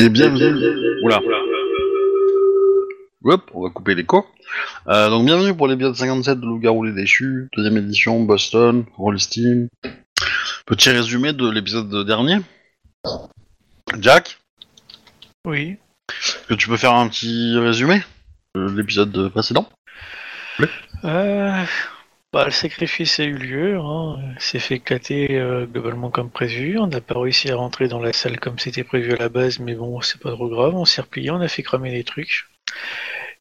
Et bienvenue. Oula. Hop, on va couper l'écho. Euh, donc bienvenue pour l'épisode 57 de Loup-garou les déchus, deuxième édition, Boston, Rollisting. Petit résumé de l'épisode dernier. Jack, Oui. est-ce que tu peux faire un petit résumé de l'épisode précédent? Euh, bah, le sacrifice a eu lieu. Hein. C'est fait éclater euh, globalement comme prévu. On n'a pas réussi à rentrer dans la salle comme c'était prévu à la base, mais bon, c'est pas trop grave. On s'est replié, on a fait cramer des trucs.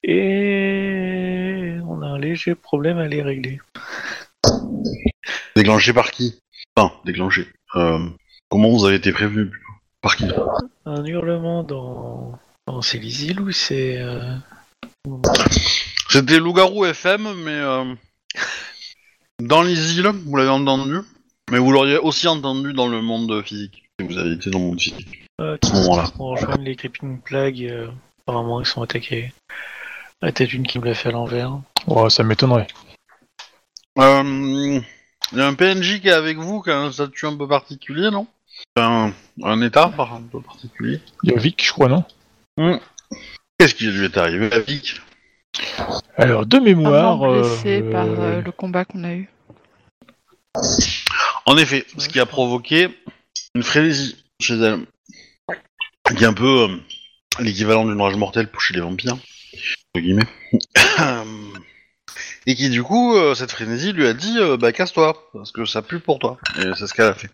Et on a un léger problème à les régler. Déclenché par qui? Enfin, déclenché. Euh, comment vous avez été prévenu? Par qui? Un hurlement dans, dans c'est les îles ou c'est. euh, C'était Loup-garou FM, mais dans les îles, vous l'avez entendu, mais vous l'auriez aussi entendu dans le monde physique. Si vous avez été dans le monde physique. euh, ce moment-là. On rejoint les Creeping Plague. euh, apparemment, ils sont attaqués. La tête une qui me l'a fait à l'envers. Oh, ça m'étonnerait. Euh, Il y a un PNJ qui est avec vous, qui a un statut un peu particulier, non? Un, un état par- un peu particulier. Il y a Vic, je crois, non? Qu'est-ce qui lui est arrivé à Vic? Alors, de mémoire. Blessé euh, par euh, le combat qu'on a eu. En effet, ce qui a provoqué une frénésie chez elle, qui est un peu euh, l'équivalent d'une rage mortelle pour chez les vampires, entre guillemets. Et qui du coup, euh, cette frénésie lui a dit, euh, bah casse-toi, parce que ça pue pour toi. Et c'est ce qu'elle a fait.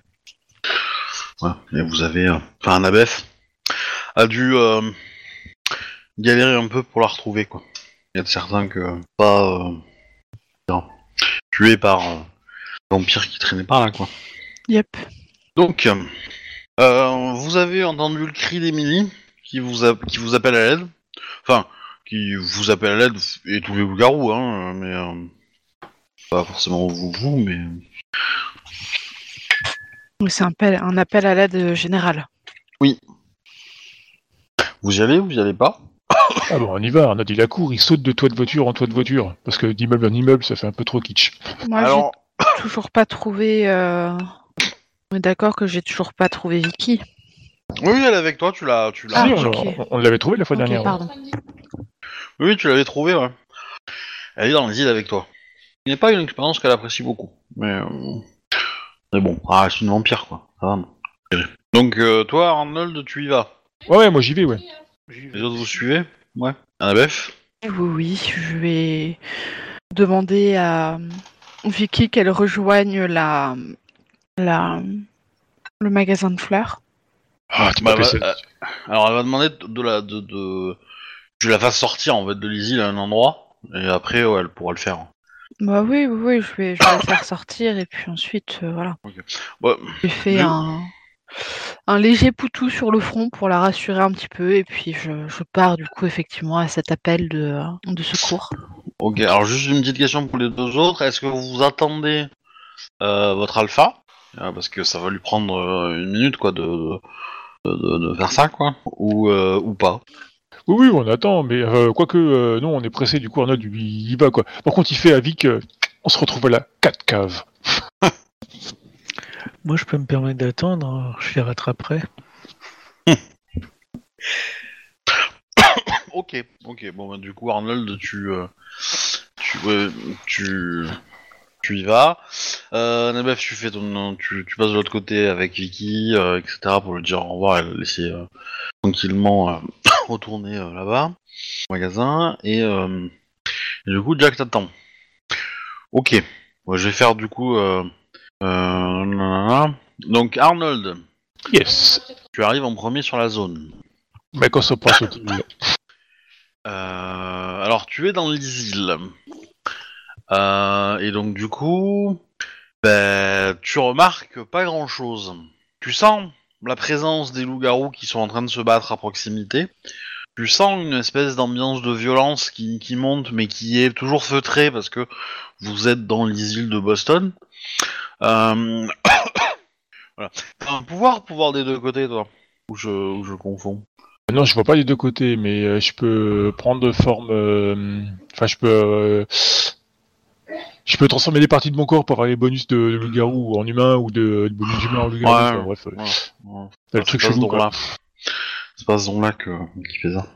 Et vous avez, enfin, un abef a dû euh, galérer un peu pour la retrouver, quoi. Il y a de certains que pas euh, tués par euh, vampires qui traînaient par là, quoi. Yep. Donc, euh, vous avez entendu le cri d'Emily qui vous a- qui vous appelle à l'aide. Enfin, qui vous appelle à l'aide et tous les loups-garous, hein, mais euh, pas forcément vous, vous, mais C'est un appel, un appel à l'aide générale. vous y allez, vous y allez pas? Ah bon, on y va. On a dit la cour, il saute de toit de voiture en toit de voiture. Parce que d'immeuble en immeuble, ça fait un peu trop kitsch. Moi, Alors, j'ai toujours pas trouvé. euh, On est d'accord que j'ai toujours pas trouvé Vicky. oui, oui, elle est avec toi, tu l'as, tu l'as. Ah, Si, on, ok. on- on l'avait trouvé la fois dernière. pardon. Oui, oui, tu l'avais trouvé, ouais. Elle est dans les îles avec toi. Ce n'est pas une expérience qu'elle apprécie beaucoup, mais euh, mais bon, ah, c'est une vampire, quoi. Ça va. Donc, euh, toi, Arnold, tu y vas. Ouais, ouais, moi j'y vais, ouais. Les autres, vous suivez Ouais. Annabeth Oui, oui, je vais demander à Vicky qu'elle rejoigne la, la, le magasin de fleurs. Ah, tu Bah, bah, euh, alors, elle va demander de, la, de, de, tu la fasses sortir en fait de l'île à un endroit, et après, ouais, elle pourra le faire. Bah oui, oui, oui, je vais, je vais la faire sortir et puis ensuite, euh, voilà. Ouais, J'ai fait Je- un, un léger poutou sur le front pour la rassurer un petit peu et puis je, je pars du coup effectivement à cet appel de, de secours. ok. Alors, juste une petite question pour les deux autres. Est-ce que vous attendez euh, votre alpha? Euh, Parce que ça va lui prendre euh, une minute, quoi, de, de, de- de faire ça, quoi, ou, euh, ou pas. Oui, oui, on attend, mais euh, quoique, euh, non, on est pressé, du coup, Arnold, il y va, quoi. Par contre, il fait à Vic, on se retrouve à la 4 caves. Moi, je peux me permettre d'attendre. hein. Je les rattraperai. Ok, ok. Bon, bah, du coup, Arnold, tu, euh, tu, tu, y vas. Euh, Nabef, tu fais ton, tu, tu passes de l'autre côté avec Vicky, euh, etc. pour lui dire au revoir et le laisser euh, tranquillement retourner là-bas au magasin. Et, et du coup, Jack t'attend. Ok. Bon, je vais faire du coup. Euh. Donc Arnold, Yes. tu arrives en premier sur la zone. Mais quand ça passe au Euh, alors, tu es dans les îles. Euh, et donc, du coup, ben, tu remarques pas grand-chose. Tu sens la présence des loups-garous qui sont en train de se battre à proximité. Tu sens une espèce d'ambiance de violence qui, qui monte, mais qui est toujours feutrée parce que vous êtes dans les îles de Boston. Euh... voilà. T'as un pouvoir, pouvoir des deux côtés, toi Ou je, ou je confonds Non, je vois pas les deux côtés, mais euh, je peux prendre forme. euh, Enfin, je peux. euh, Je peux transformer des parties de mon corps pour avoir les bonus de, de loup-garou en humain ou de, de bonus humain en loup-garou. Ouais. bref, euh, Ouais, ouais. le truc chelou, quoi. là. C'est pas ce don-là que, qui fait ça.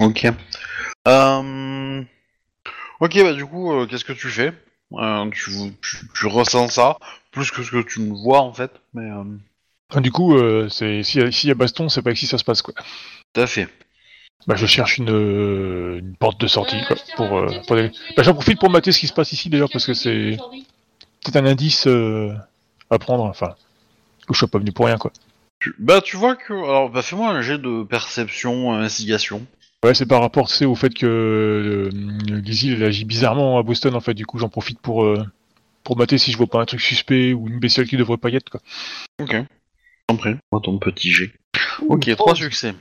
Ok. Euh... Ok, bah du coup, euh, qu'est-ce que tu fais? Euh, tu, tu, tu ressens ça, plus que ce que tu ne vois en fait, mais... euh, Enfin, du coup, euh, c'est s'il y, a- s'il y a baston, c'est pas ici ça se passe quoi. Tout à fait. Bah, je cherche une, euh, une porte de sortie quoi. Pour, euh, Bah, j'en profite pour mater ce qui se passe ici d'ailleurs parce que c'est peut-être un indice euh, à prendre. Enfin, que je sois pas venu pour rien quoi. Tu- Bah tu vois que... Alors, bah fais-moi un jet de perception, euh, investigation. Ouais, c'est par rapport au fait que euh, Lizzie elle agit bizarrement à Boston en fait. Du coup, j'en profite pour euh, pour mater si je vois pas un truc suspect ou une bestiole qui devrait pas y être quoi. Ok. T'en prie. Moi, ton petit jet. Ok, trois succès.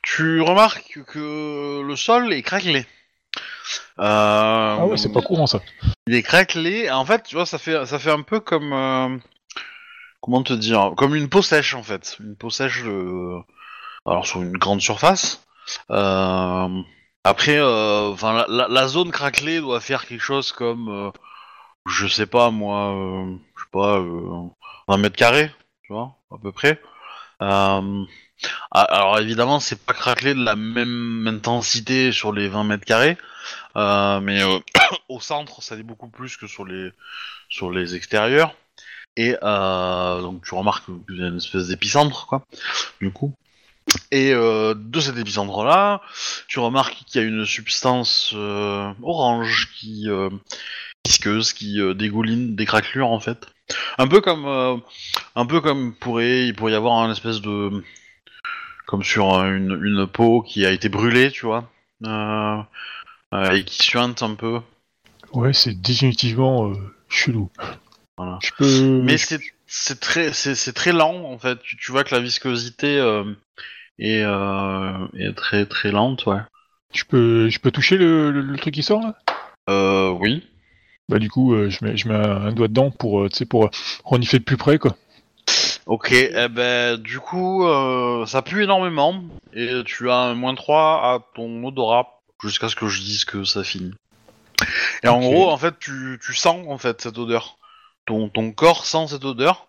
Tu remarques que le sol est craquelé. Euh, Ah ouais, c'est pas courant ça. Il est craquelé. En fait, tu vois, ça fait, ça fait un peu comme, euh, comment te dire, comme une peau sèche en fait, une peau sèche de, alors sur une grande surface. Euh, Après, euh, la, la- zone craquelée doit faire quelque chose comme, euh, je sais pas moi, je sais pas, euh, un mètre carré, tu vois, à peu près. Alors évidemment, c'est pas craquelé de la même intensité sur les 20 mètres carrés, mais au centre, ça l'est beaucoup plus que sur les sur les extérieurs. Et donc tu remarques qu'il y a une espèce d'épicentre, quoi, du coup. Et euh, de cet épicentre-là, tu remarques qu'il y a une substance euh, orange qui euh, visqueuse, qui euh, dégouline des craquelures en fait. Un peu comme, un peu comme pourrait, il pourrait y avoir un espèce de, comme sur une, une peau qui a été brûlée, tu vois, et qui suinte un peu. Ouais, c'est définitivement chelou. Voilà. Je peux. Mais c'est c'est très c'est très lent en fait. Tu, tu vois que la viscosité euh, est, euh, est très très lente, ouais. Je peux, je peux toucher le, le- le truc qui sort là? Euh, oui. Bah du coup, euh, je mets, je mets un, doigt dedans pour, euh, tu sais, pour renifler de plus près quoi. Ok, eh ben du coup euh, ça pue énormément et tu as un moins 3 à ton odorat jusqu'à ce que je dise que ça finit. Et en gros en fait tu, tu sens en fait cette odeur. Ton, ton corps sent cette odeur.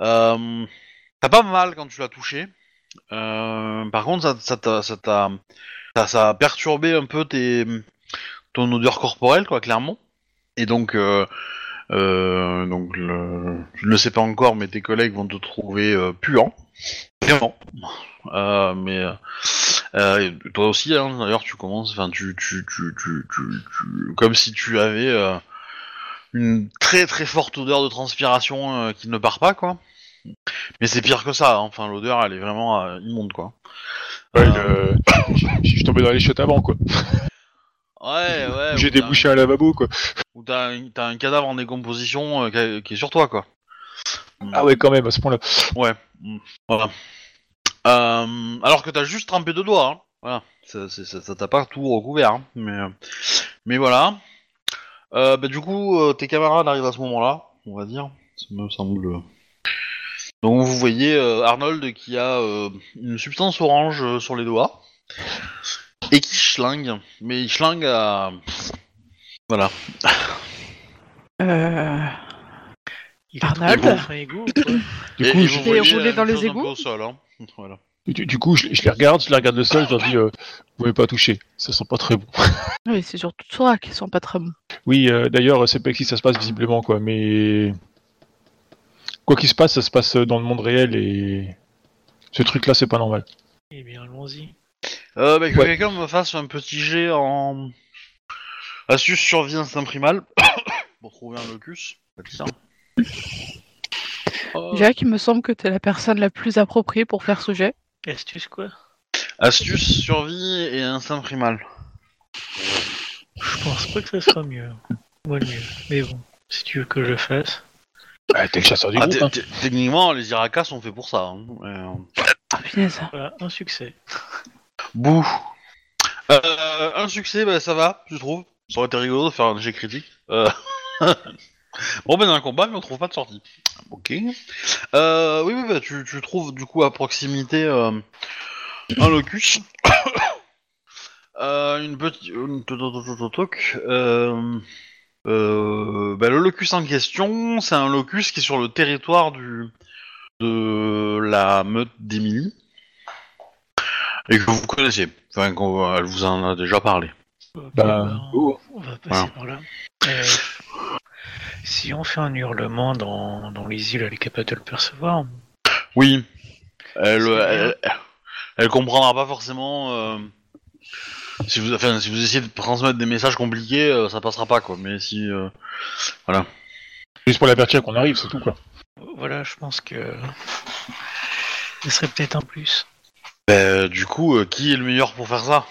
Euh, T'as pas mal quand tu l'as touché. Euh, par contre ça ça t'a ça, t'a- ça, a perturbé un peu tes, ton odeur corporelle quoi clairement. Et donc euh, euh, donc je ne le sais pas encore, mais tes collègues vont te trouver euh, puant, vraiment. Euh, mais euh, toi aussi, hein, d'ailleurs, tu commences, enfin, tu, tu, tu, tu, tu, tu- comme si tu avais euh, une très très forte odeur de transpiration euh, qui ne part pas, quoi. Mais c'est pire que ça. hein. Enfin, l'odeur, elle est vraiment euh, immonde, quoi. Ouais, Euh, je suis tombé dans les chiottes avant quoi. ouais, ouais. J'ai débouché un lavabo quoi. Ou t'as un, un cadavre en décomposition euh, qui, est- sur toi, quoi. Ah ouais, quand même à ce point-là. Ouais, voilà. Euh, alors que t'as juste trempé deux doigts, hein. Voilà, ça t'a pas tout recouvert, hein. mais, mais voilà. Euh, bah, du coup, euh, tes camarades arrivent à ce moment-là, on va dire, ça me semble. Donc vous voyez euh, Arnold qui a euh, une substance orange euh, sur les doigts et qui schlingue, mais il schlingue à... Voilà. Euh, Il Arnold Du coup, et vous voyez dans les chose un peu égouts au sol, hein. Voilà. Du, du coup, je, je les regarde, je les regarde le sol, je leur dis, euh, vous pouvez pas toucher, ça sent pas très bon. Oui, c'est surtout toi qui sont pas très bons. Oui, euh, d'ailleurs, c'est pas ici que ça se passe visiblement quoi, mais quoi qu'il se passe, ça se passe dans le monde réel et ce truc-là, c'est pas normal. Eh bien, allons-y. Euh, bah, que Ouais. quelqu'un me fasse un petit jet en astuce survie instinct primal pour trouver un locus. Ça. Jack, il me semble que t'es la personne la plus appropriée pour faire ce jet. Astuce quoi Astuce survie et instinct primal. Je pense pas que ça sera mieux. Moi le mieux. Mais bon, si tu veux que je le fasse. Bah, t'es le chasseur du Ah, groupe. hein. techniquement, les Iracas sont faits pour ça. hein. Euh, Ah, punaise. Voilà, un succès. Bouh. Euh, un succès, bah, ça va, je trouve. Ça aurait été rigolo de faire un jet critique. Euh... bon, ben, dans un combat, mais on trouve pas de sortie. Ok. Euh, oui, oui, bah, tu, tu trouves du coup à proximité euh, un locus. euh, une petite. une-. Euh, euh, bah, le locus en question, c'est un locus qui est sur le territoire du, de la meute d'Emily et que vous connaissez. Enfin, qu'on- elle vous en a déjà parlé. Bah, bah, oh. on va passer Voilà. par là. Euh, si on fait un hurlement dans, dans les îles, elle est capable de le percevoir. Oui. Elle, C'est elle, elle comprendra pas forcément. euh, si vous, enfin, si vous essayez de transmettre des messages compliqués, euh, ça passera pas quoi. Mais si, euh, Juste pour l'avertir qu'on arrive, c'est tout quoi. Voilà, je pense que ce serait peut-être un plus. ben, du coup, euh, qui est le meilleur pour faire ça?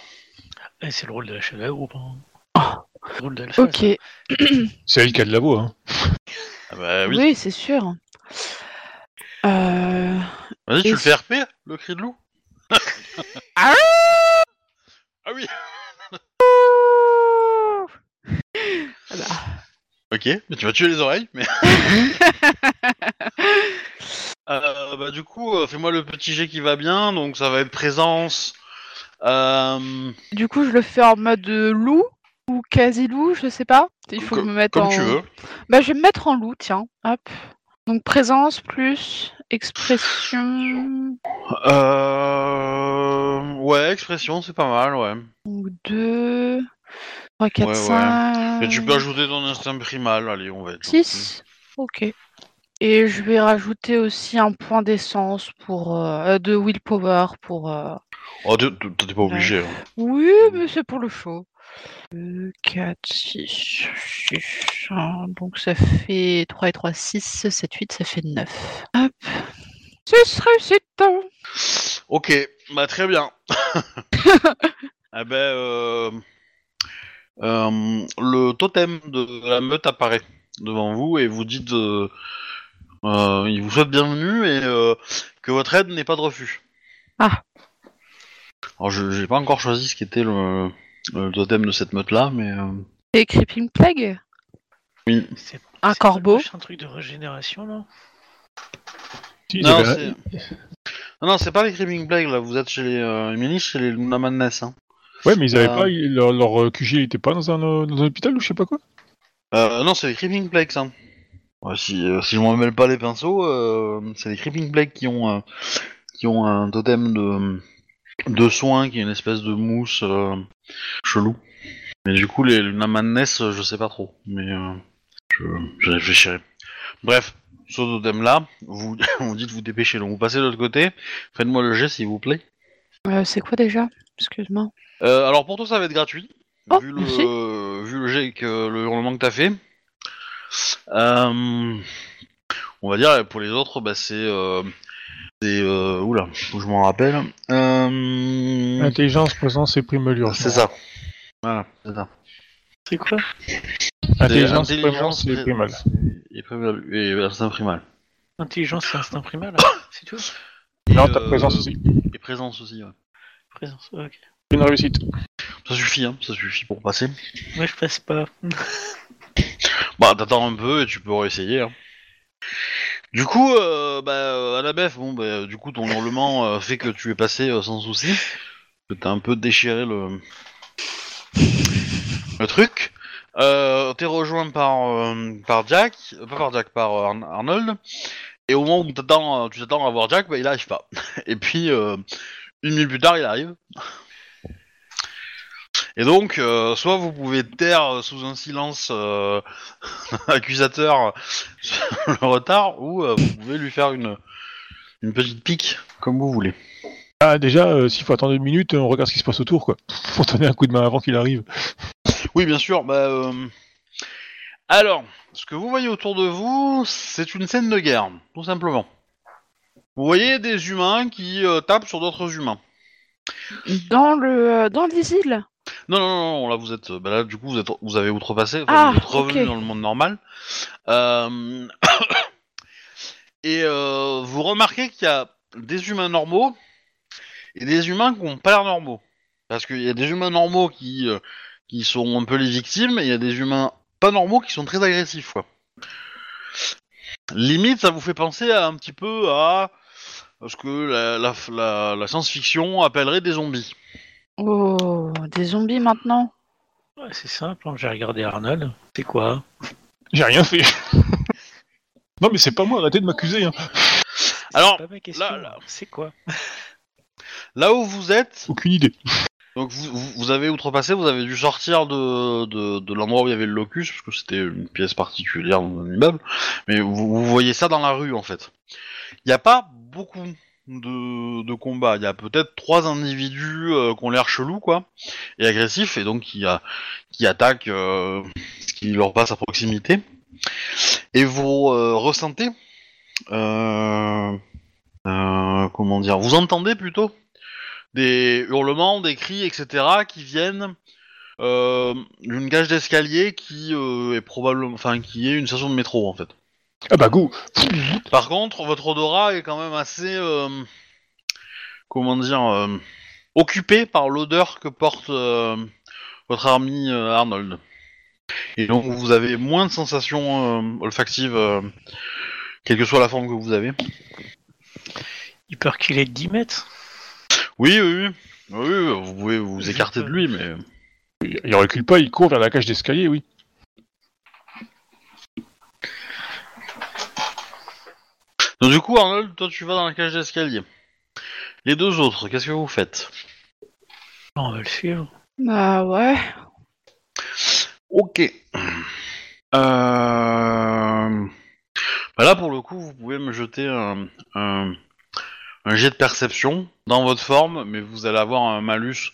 Et c'est le rôle de la chef de la groupe. Hein. Le rôle d'Alpha. Ok, C'est elle qui a de la voix. Hein. Ah bah, oui. oui, c'est sûr. Euh... Vas-y, tu le fais RP, le cri de loup Ah Ah oui. Voilà. Ok, mais tu vas tuer les oreilles, mais. Euh, bah du coup, euh, fais-moi le petit jet qui va bien, donc ça va être présence. Euh, Du coup, je le fais en mode loup ou quasi loup, je sais pas. Il faut co- me mettre comme en. tu veux. Bah, je vais me mettre en loup, tiens. Hop. Donc présence plus expression Euh... Ouais, expression, c'est pas mal, ouais. ou 2, 3, 4, Ouais, ouais. 5. Et tu peux ajouter ton instinct primal, allez, on va être. 6. Ok. Et je vais rajouter aussi un point d'essence pour euh, euh, de willpower pour. euh, Oh, t'es pas obligé. hein. Oui, mais c'est pour le show. 2, 4, 6, 6. Donc ça fait 3 et 3, 6, 7, 8, ça fait 9. Hop. 6 réussites. Ok, bah très bien. eh ben, euh, euh, le totem de la meute apparaît devant vous et vous dites, euh, euh, il vous souhaite bienvenue et euh, que votre aide n'est pas de refus. Ah. Alors je j'ai pas encore choisi ce qu'était le, le totem de cette meute là, mais euh, Et Creeping Plague oui. C'est- Un c'est corbeau. pas Un truc de régénération, non? Si, Non, c'est non, non, c'est pas les Creeping Plague là. Vous êtes chez les euh, Emily, chez les Luna Madness. Hein. Ouais, mais ils avaient Euh, pas. ils- Leur, leur euh, QG il était pas dans un, euh, dans un hôpital ou je sais pas quoi? Euh, non, c'est les Creeping Plagues, ça. Ouais, si, euh, si je m'en mêle pas les pinceaux, euh, c'est les Creeping Plagues qui ont, euh, qui ont un totem de, de soins qui est une espèce de mousse euh, chelou. Mais du coup, les Luna Madness, je sais pas trop. Mais euh, je, je réfléchirai. Bref, ce totem-là, vous, vous dites vous dépêchez. Donc vous passez de l'autre côté. Faites-moi le jet, s'il vous plaît. Euh, c'est quoi déjà? Excuse-moi. Euh, alors pour toi, ça va être gratuit. Oh, vu, merci. le, vu le jet que le hurlement que t'as fait. On va dire pour les autres, bah, c'est. Euh, c'est euh, oula, je m'en rappelle. Euh, Intelligence, présence et primelure. c'est ça. Voilà, c'est ça. C'est quoi Intelligence, C'est présence et pré- primal. Et primal. Et instinct primal. Intelligence et instinct primal, c'est tout Et, Non, t'as euh, présence aussi. Et présence aussi, ouais. Présence, ok. Une réussite. Ça suffit, hein, ça suffit pour passer. Moi je passe pas. Bah, t'attends un peu et tu peux réessayer. Hein. Du coup, euh, bah, à la bef, bon, bah, du coup, ton hurlement euh, fait que tu es passé euh, sans souci. Que t'as un peu déchiré le, le truc. Euh, T'es rejoint par, euh, par Jack, euh, pas par Jack, par euh, Arn- Arnold. Et au moment où tu t'attends à voir Jack, bah, il arrive pas. Et puis, une minute plus tard, il arrive. Et donc, euh, soit vous pouvez taire sous un silence euh, accusateur sur le retard, ou euh, vous pouvez lui faire une, une petite pique, comme vous voulez. Ah, déjà, euh, s'il faut attendre une minute, on regarde ce qui se passe autour, quoi. Faut donner un coup de main avant qu'il arrive. Oui, bien sûr. Bah, euh, Alors, ce que vous voyez autour de vous, c'est une scène de guerre, tout simplement. Vous voyez des humains qui euh, tapent sur d'autres humains. Dans le euh, dans les îles Non, non, non, là vous êtes, bah là du coup vous êtes, vous avez outrepassé, enfin, Ah, vous êtes revenu ok. dans le monde normal. Euh, Et euh, vous remarquez qu'il y a des humains normaux et des humains qui n'ont pas l'air normaux. Parce qu'il y a des humains normaux qui, euh, qui sont un peu les victimes et il y a des humains pas normaux qui sont très agressifs. Quoi. Limite, ça vous fait penser à, un petit peu à ce que la, la, la- la science-fiction appellerait des zombies. Oh, des zombies maintenant Ouais, c'est simple, hein, j'ai regardé Arnold. C'est quoi? J'ai rien fait. non, mais c'est pas moi, arrêtez de m'accuser. Hein. Alors, C'est pas ma question. là, là. C'est quoi? Là où vous êtes, Aucune idée. donc vous, vous- vous avez outrepassé, vous avez dû sortir de, de, de l'endroit où il y avait le locus, parce que c'était une pièce particulière dans un immeuble, mais vous, vous voyez ça dans la rue en fait. Il n'y a pas beaucoup de, de combats, il y a peut-être trois individus euh, qui ont l'air chelous quoi, et agressifs, et donc qui, qui attaquent euh, ce qui leur passe à proximité. Et vous euh, ressentez, euh, euh, comment dire, vous entendez plutôt des hurlements, des cris, etc. qui viennent d'une cage d'escalier qui est probablement, enfin qui est une station de métro en fait. Ah bah go Par contre, votre odorat est quand même assez, euh, comment dire, euh, occupé par l'odeur que porte euh, votre ami euh, Arnold. Et donc vous avez moins de sensations euh, olfactives, euh, quelle que soit la forme que vous avez. Il peut reculer de 10 mètres. Oui, oui, oui. Oui, oui, vous pouvez vous écarter de lui, mais... Il recule pas, il court vers la cage d'escalier, oui. Donc du coup, Arnold, toi tu vas dans la cage d'escalier. Les deux autres, qu'est-ce que vous faites? On va le suivre. Bah ouais. Ok. Euh... Bah là, pour le coup, vous pouvez me jeter un, un, un jet de perception dans votre forme, mais vous allez avoir un malus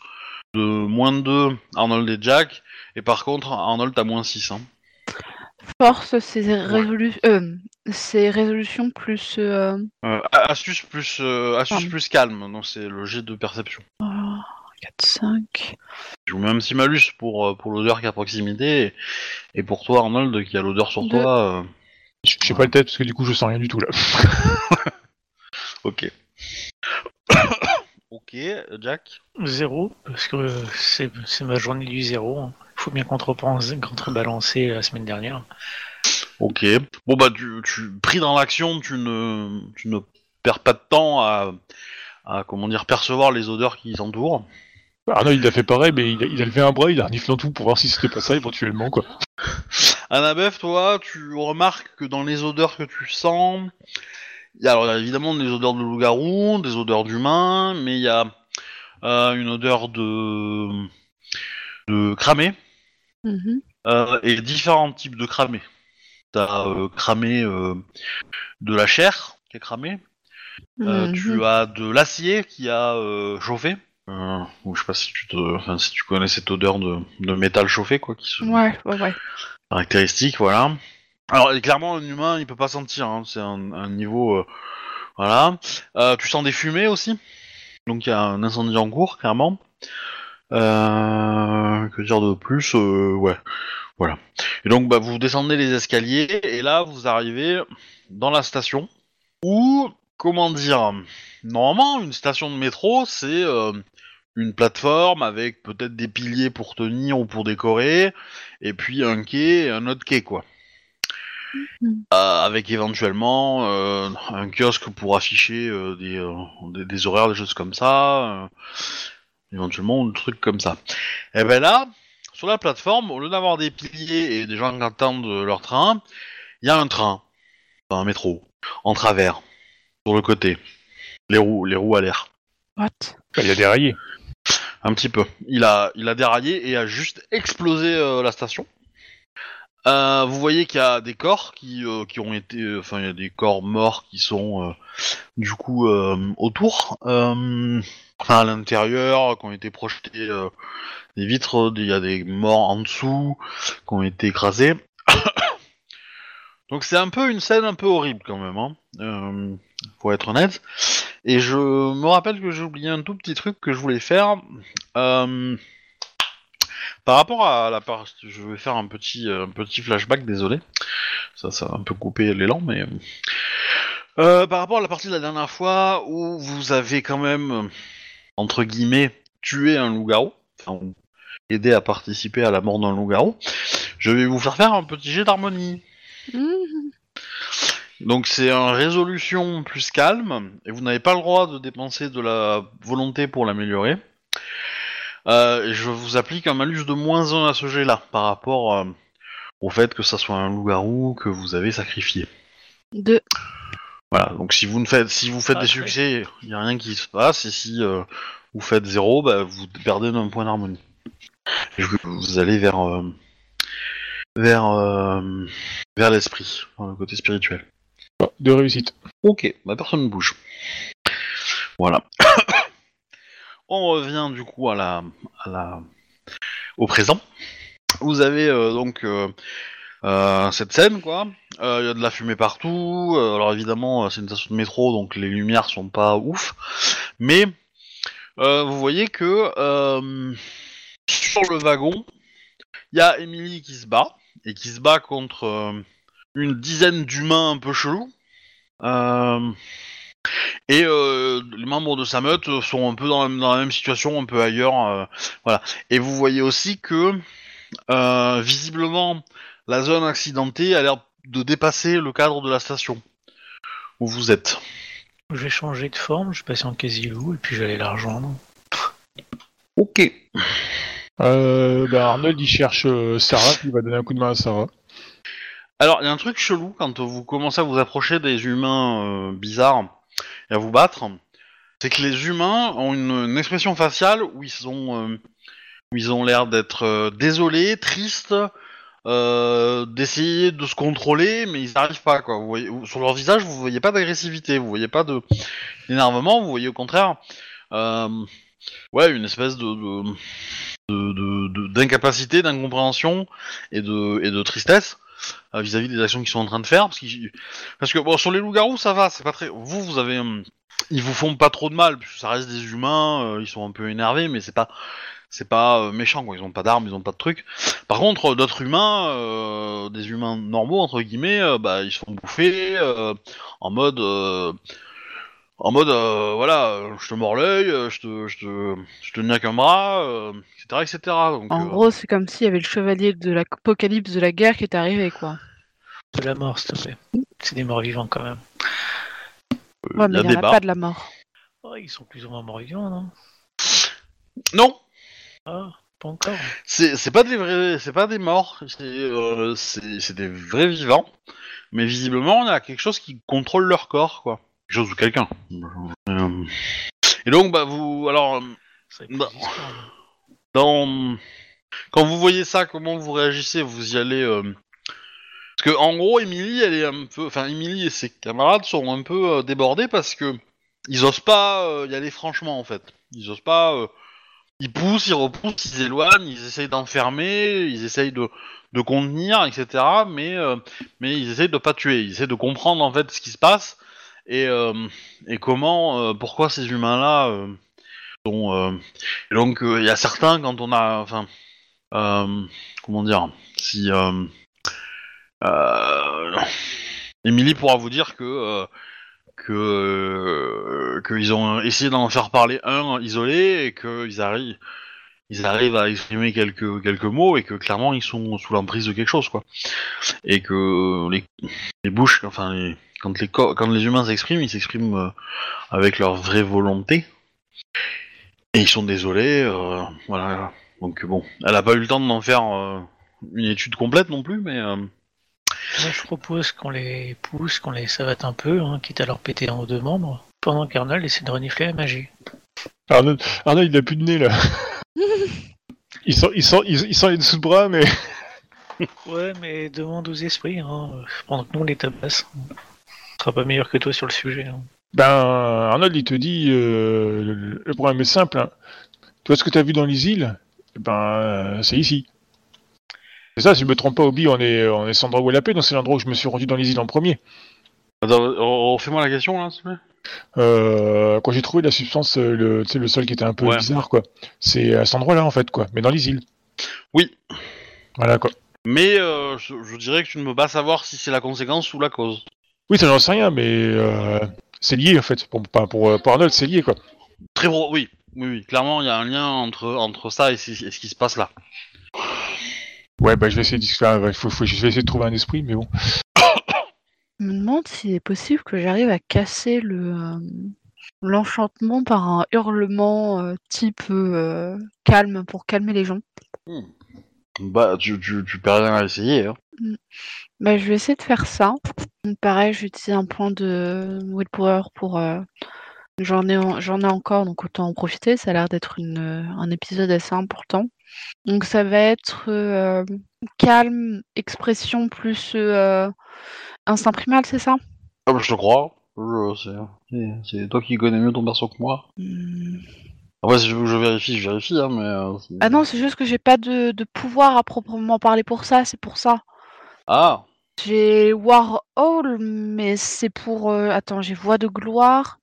de moins de 2, Arnold et Jack, et par contre, Arnold, t'as moins 6. Hein. Force, c'est résolu... euh, c'est résolution plus... Euh... Euh, astuce plus euh, astuce Pardon. plus calme, donc c'est le jet de perception. 4, 5... Je vous mets un petit malus pour, euh, pour l'odeur qui est à proximité, et, et pour toi, Arnold, qui a l'odeur sur Deux. toi. euh, Je je sais pas le tête parce que du coup je sens rien du tout là. Ok. ok, Jack? Zéro, parce que euh, c'est c'est ma journée du zéro. hein. Faut bien contrebalancer la semaine dernière. Ok. Bon bah tu, tu pris dans l'action, tu ne, tu ne perds pas de temps à, à comment dire percevoir les odeurs qui t'entourent. Arnaud il a fait pareil, mais il a, il a levé un bras, il a reniflant tout pour voir si c'était pas ça éventuellement quoi. Annabeth, toi, tu remarques que dans les odeurs que tu sens, il y a alors évidemment des odeurs de loup-garou, des odeurs d'humains, mais il y a euh, une odeur de de cramé Mhm. euh, et différents types de cramé. T'as euh, cramé euh, de la chair qui est cramée. Euh, Mhm. Tu as de l'acier qui a euh, chauffé. Euh, ou je sais pas si tu te, enfin, si tu connais cette odeur de, de métal chauffé quoi, qui se Ouais, ouais, ouais. caractéristique, voilà. Alors clairement un humain il peut pas sentir, hein, c'est un, un niveau, euh, voilà. Euh, tu sens des fumées aussi, donc il y a un incendie en cours clairement. Euh, que dire de plus, euh, ouais, voilà. Et donc bah, vous descendez les escaliers et là vous arrivez dans la station où, comment dire, normalement une station de métro c'est euh, une plateforme avec peut-être des piliers pour tenir ou pour décorer, et puis un quai et un autre quai quoi. Mhm. Euh, avec éventuellement euh, un kiosque pour afficher des, des, des horaires, des choses comme ça, éventuellement un truc comme ça. Et ben là, sur la plateforme, au lieu d'avoir des piliers et des gens qui attendent leur train, il y a un train, enfin, un métro, en travers, sur le côté, les roues, les roues à l'air. What? Bah, il a déraillé. Un petit peu. Il a, il a déraillé et a juste explosé euh, la station. Euh, vous voyez qu'il y a des corps qui, euh, qui ont été, euh, enfin il y a des corps morts qui sont euh, du coup autour, à l'intérieur, qui ont été projetés des vitres, il y a des morts en dessous, qui ont été écrasés. Donc c'est un peu une scène un peu horrible quand même, hein, pour être honnête. Et je me rappelle que j'ai oublié un tout petit truc que je voulais faire. Par rapport à la partie, je vais faire un petit, euh, un petit flashback, désolé. Ça, ça va un peu couper l'élan, mais euh, par rapport à la partie de la dernière fois où vous avez quand même euh, entre guillemets tué un loup-garou, enfin aidé à participer à la mort d'un loup-garou, je vais vous faire faire un petit jet d'harmonie. Mhm. Donc c'est un résolution plus calme, et vous n'avez pas le droit de dépenser de la volonté pour l'améliorer. Euh, je vous applique un malus de moins 1 à ce jet-là, par rapport euh, au fait que ça soit un loup-garou que vous avez sacrifié. Deux. Voilà, donc si vous ne faites si vous faites Ah, des succès, il n'y a rien qui se passe, et si euh, vous faites zéro, bah, vous perdez d'un point d'harmonie. Vous, allez vers euh, vers euh, vers l'esprit, vers le côté spirituel. Bon, de réussite. Ok, bah personne ne bouge. Voilà. On revient du coup à la, au présent. Vous avez euh, donc euh, euh, cette scène, quoi. Il y a de la fumée partout. Alors évidemment, c'est une station de métro, donc les lumières sont pas ouf. Mais vous voyez que sur le wagon, il y a Emily qui se bat et qui se bat contre une dizaine d'humains un peu chelous. Euh, et euh, les membres de sa meute sont un peu dans la, dans la même situation, un peu ailleurs. euh, voilà. Et vous voyez aussi que euh, visiblement la zone accidentée a l'air de dépasser le cadre de la station où vous êtes. Je vais changer de forme, je vais passer en quasi-loup et puis j'allais la rejoindre. Ok. Euh, bah, Arnold, il cherche euh, Sarah, puis il va donner un coup de main à Sarah. Alors, il y a un truc chelou quand vous commencez à vous approcher des humains euh, bizarres et à vous battre, c'est que les humains ont une, expression faciale où ils sont, euh, ils ont l'air d'être euh, désolés, tristes, euh, d'essayer de se contrôler, mais ils n'arrivent pas quoi. Sur leur visage, vous voyez pas d'agressivité, vous voyez pas de d'énervement, vous voyez au contraire, ouais, une espèce de d'incapacité, d'incompréhension et de, et de tristesse vis-à-vis des actions qu'ils sont en train de faire. Parce, parce que sur les loups-garous, ça va, c'est pas très. Vous, vous avez, hum, ils vous font pas trop de mal, puisque ça reste des humains, euh, ils sont un peu énervés, mais c'est pas, c'est pas euh, méchant, quoi. Ils ont pas d'armes, ils ont pas de trucs. Par contre, euh, d'autres humains, euh, des humains normaux entre guillemets, euh, bah, ils se font euh, en mode. Euh, en mode, euh, voilà, euh, je te mords l'œil, euh, je te, je te, je te niaque un bras, euh, etc., etc. Donc, En euh, gros, c'est comme s'il y avait le chevalier de l'apocalypse de la guerre qui est arrivé, quoi. De la mort, s'il te plaît. C'est des morts vivants quand même. Ouais, il mais il n'y en a pas de la mort. Oh, ils sont plus ou moins morts vivants, non? Non, Ah, pas encore. C'est c'est pas des vrais, c'est pas des morts, c'est euh, c'est c'est des vrais vivants, mais visiblement y a quelque chose qui contrôle leur corps, quoi. Quelque chose ou quelqu'un. Euh, Et donc bah vous, alors Ça fait Bah. dans quand vous voyez ça, comment vous réagissez? Vous y allez euh, parce que en gros, Emily, elle est un peu, enfin Emily et ses camarades sont un peu euh, débordés parce que ils osent pas euh, y aller franchement en fait. Ils osent pas. euh, ils poussent, ils repoussent, ils éloignent, ils essayent d'enfermer, ils essayent de, de contenir, etc. Mais euh, mais ils essayent de pas tuer. Ils essayent de comprendre en fait ce qui se passe et euh, et comment, euh, pourquoi ces humains-là sont. euh, et donc il y a certains quand on a, enfin, comment dire, si Émilie pourra vous dire que qu'ils ont essayé d'en faire parler un isolé et qu'ils arrivent ils arrivent à exprimer quelques quelques mots et que clairement ils sont sous l'emprise de quelque chose quoi et que les, les bouches enfin quand les co- quand les humains s'expriment ils s'expriment euh, avec leur vraie volonté et ils sont désolés euh, voilà donc bon elle a pas eu le temps d'en faire euh, une étude complète non plus mais euh, Moi, je propose qu'on les pousse, qu'on les savate un peu, hein, quitte à leur péter un ou deux membres, pendant qu'Arnold essaie de renifler la magie. Arnold, Arnold, il a plus de nez là. il sent, il sent, il, il sent les dessous de bras, mais Ouais, mais demande aux esprits, hein, pendant que nous on les tabasse. Sera pas meilleur que toi sur le sujet. hein. ben Arnold, il te dit, euh, le, le problème est simple. Hein. Toi, ce que tu as vu dans les îles, eh ben euh, c'est ici. C'est ça, si je me trompe pas, Obi, on est, on est Sandra paix, donc c'est l'endroit où je me suis rendu dans les îles en premier. attends, refais-moi la question là s'il te plaît? Euh, quand j'ai trouvé la substance, le, tu sais, le sol qui était un peu Ouais. bizarre, quoi. C'est à cet endroit-là, en fait, quoi. Mais dans les îles. Oui. Voilà, quoi. Mais euh, je, je dirais que tu ne peux pas savoir si c'est la conséquence ou la cause. Oui, ça j'en sais rien, mais euh, c'est lié, en fait. Pour, pas- pour, euh, pour Arnold, c'est lié, quoi. Très pro, oui. Oui, oui, clairement, il y a un lien entre, entre ça et, ce- et ce qui se passe là. Ouais, bah je vais essayer de ouais, faut, faut- je vais essayer de trouver un esprit, mais bon. Je me demande s'il est possible que j'arrive à casser le euh, l'enchantement par un hurlement euh, type euh, calme pour calmer les gens. Bah, tu, tu, tu perds rien à essayer. Hein. Bah, je vais essayer de faire ça. Donc, Pareil, j'utilise un point de willpower pour. euh, J'en ai, en- j'en ai encore, donc autant en profiter. Ça a l'air d'être une, euh, un épisode assez important. Donc ça va être euh, calme, expression plus euh, instinct primal, c'est ça? Ah, bah, je te crois. C'est- c'est- C'est toi qui connais mieux ton perso que moi. Hmm. Après, si je veux que je vérifie, je vérifie, hein, mais... euh, c'est- Ah non, c'est juste que j'ai pas de, de pouvoir à proprement parler pour ça, c'est pour ça. Ah J'ai Warhol, mais c'est pour. euh, Attends, j'ai Voix de gloire.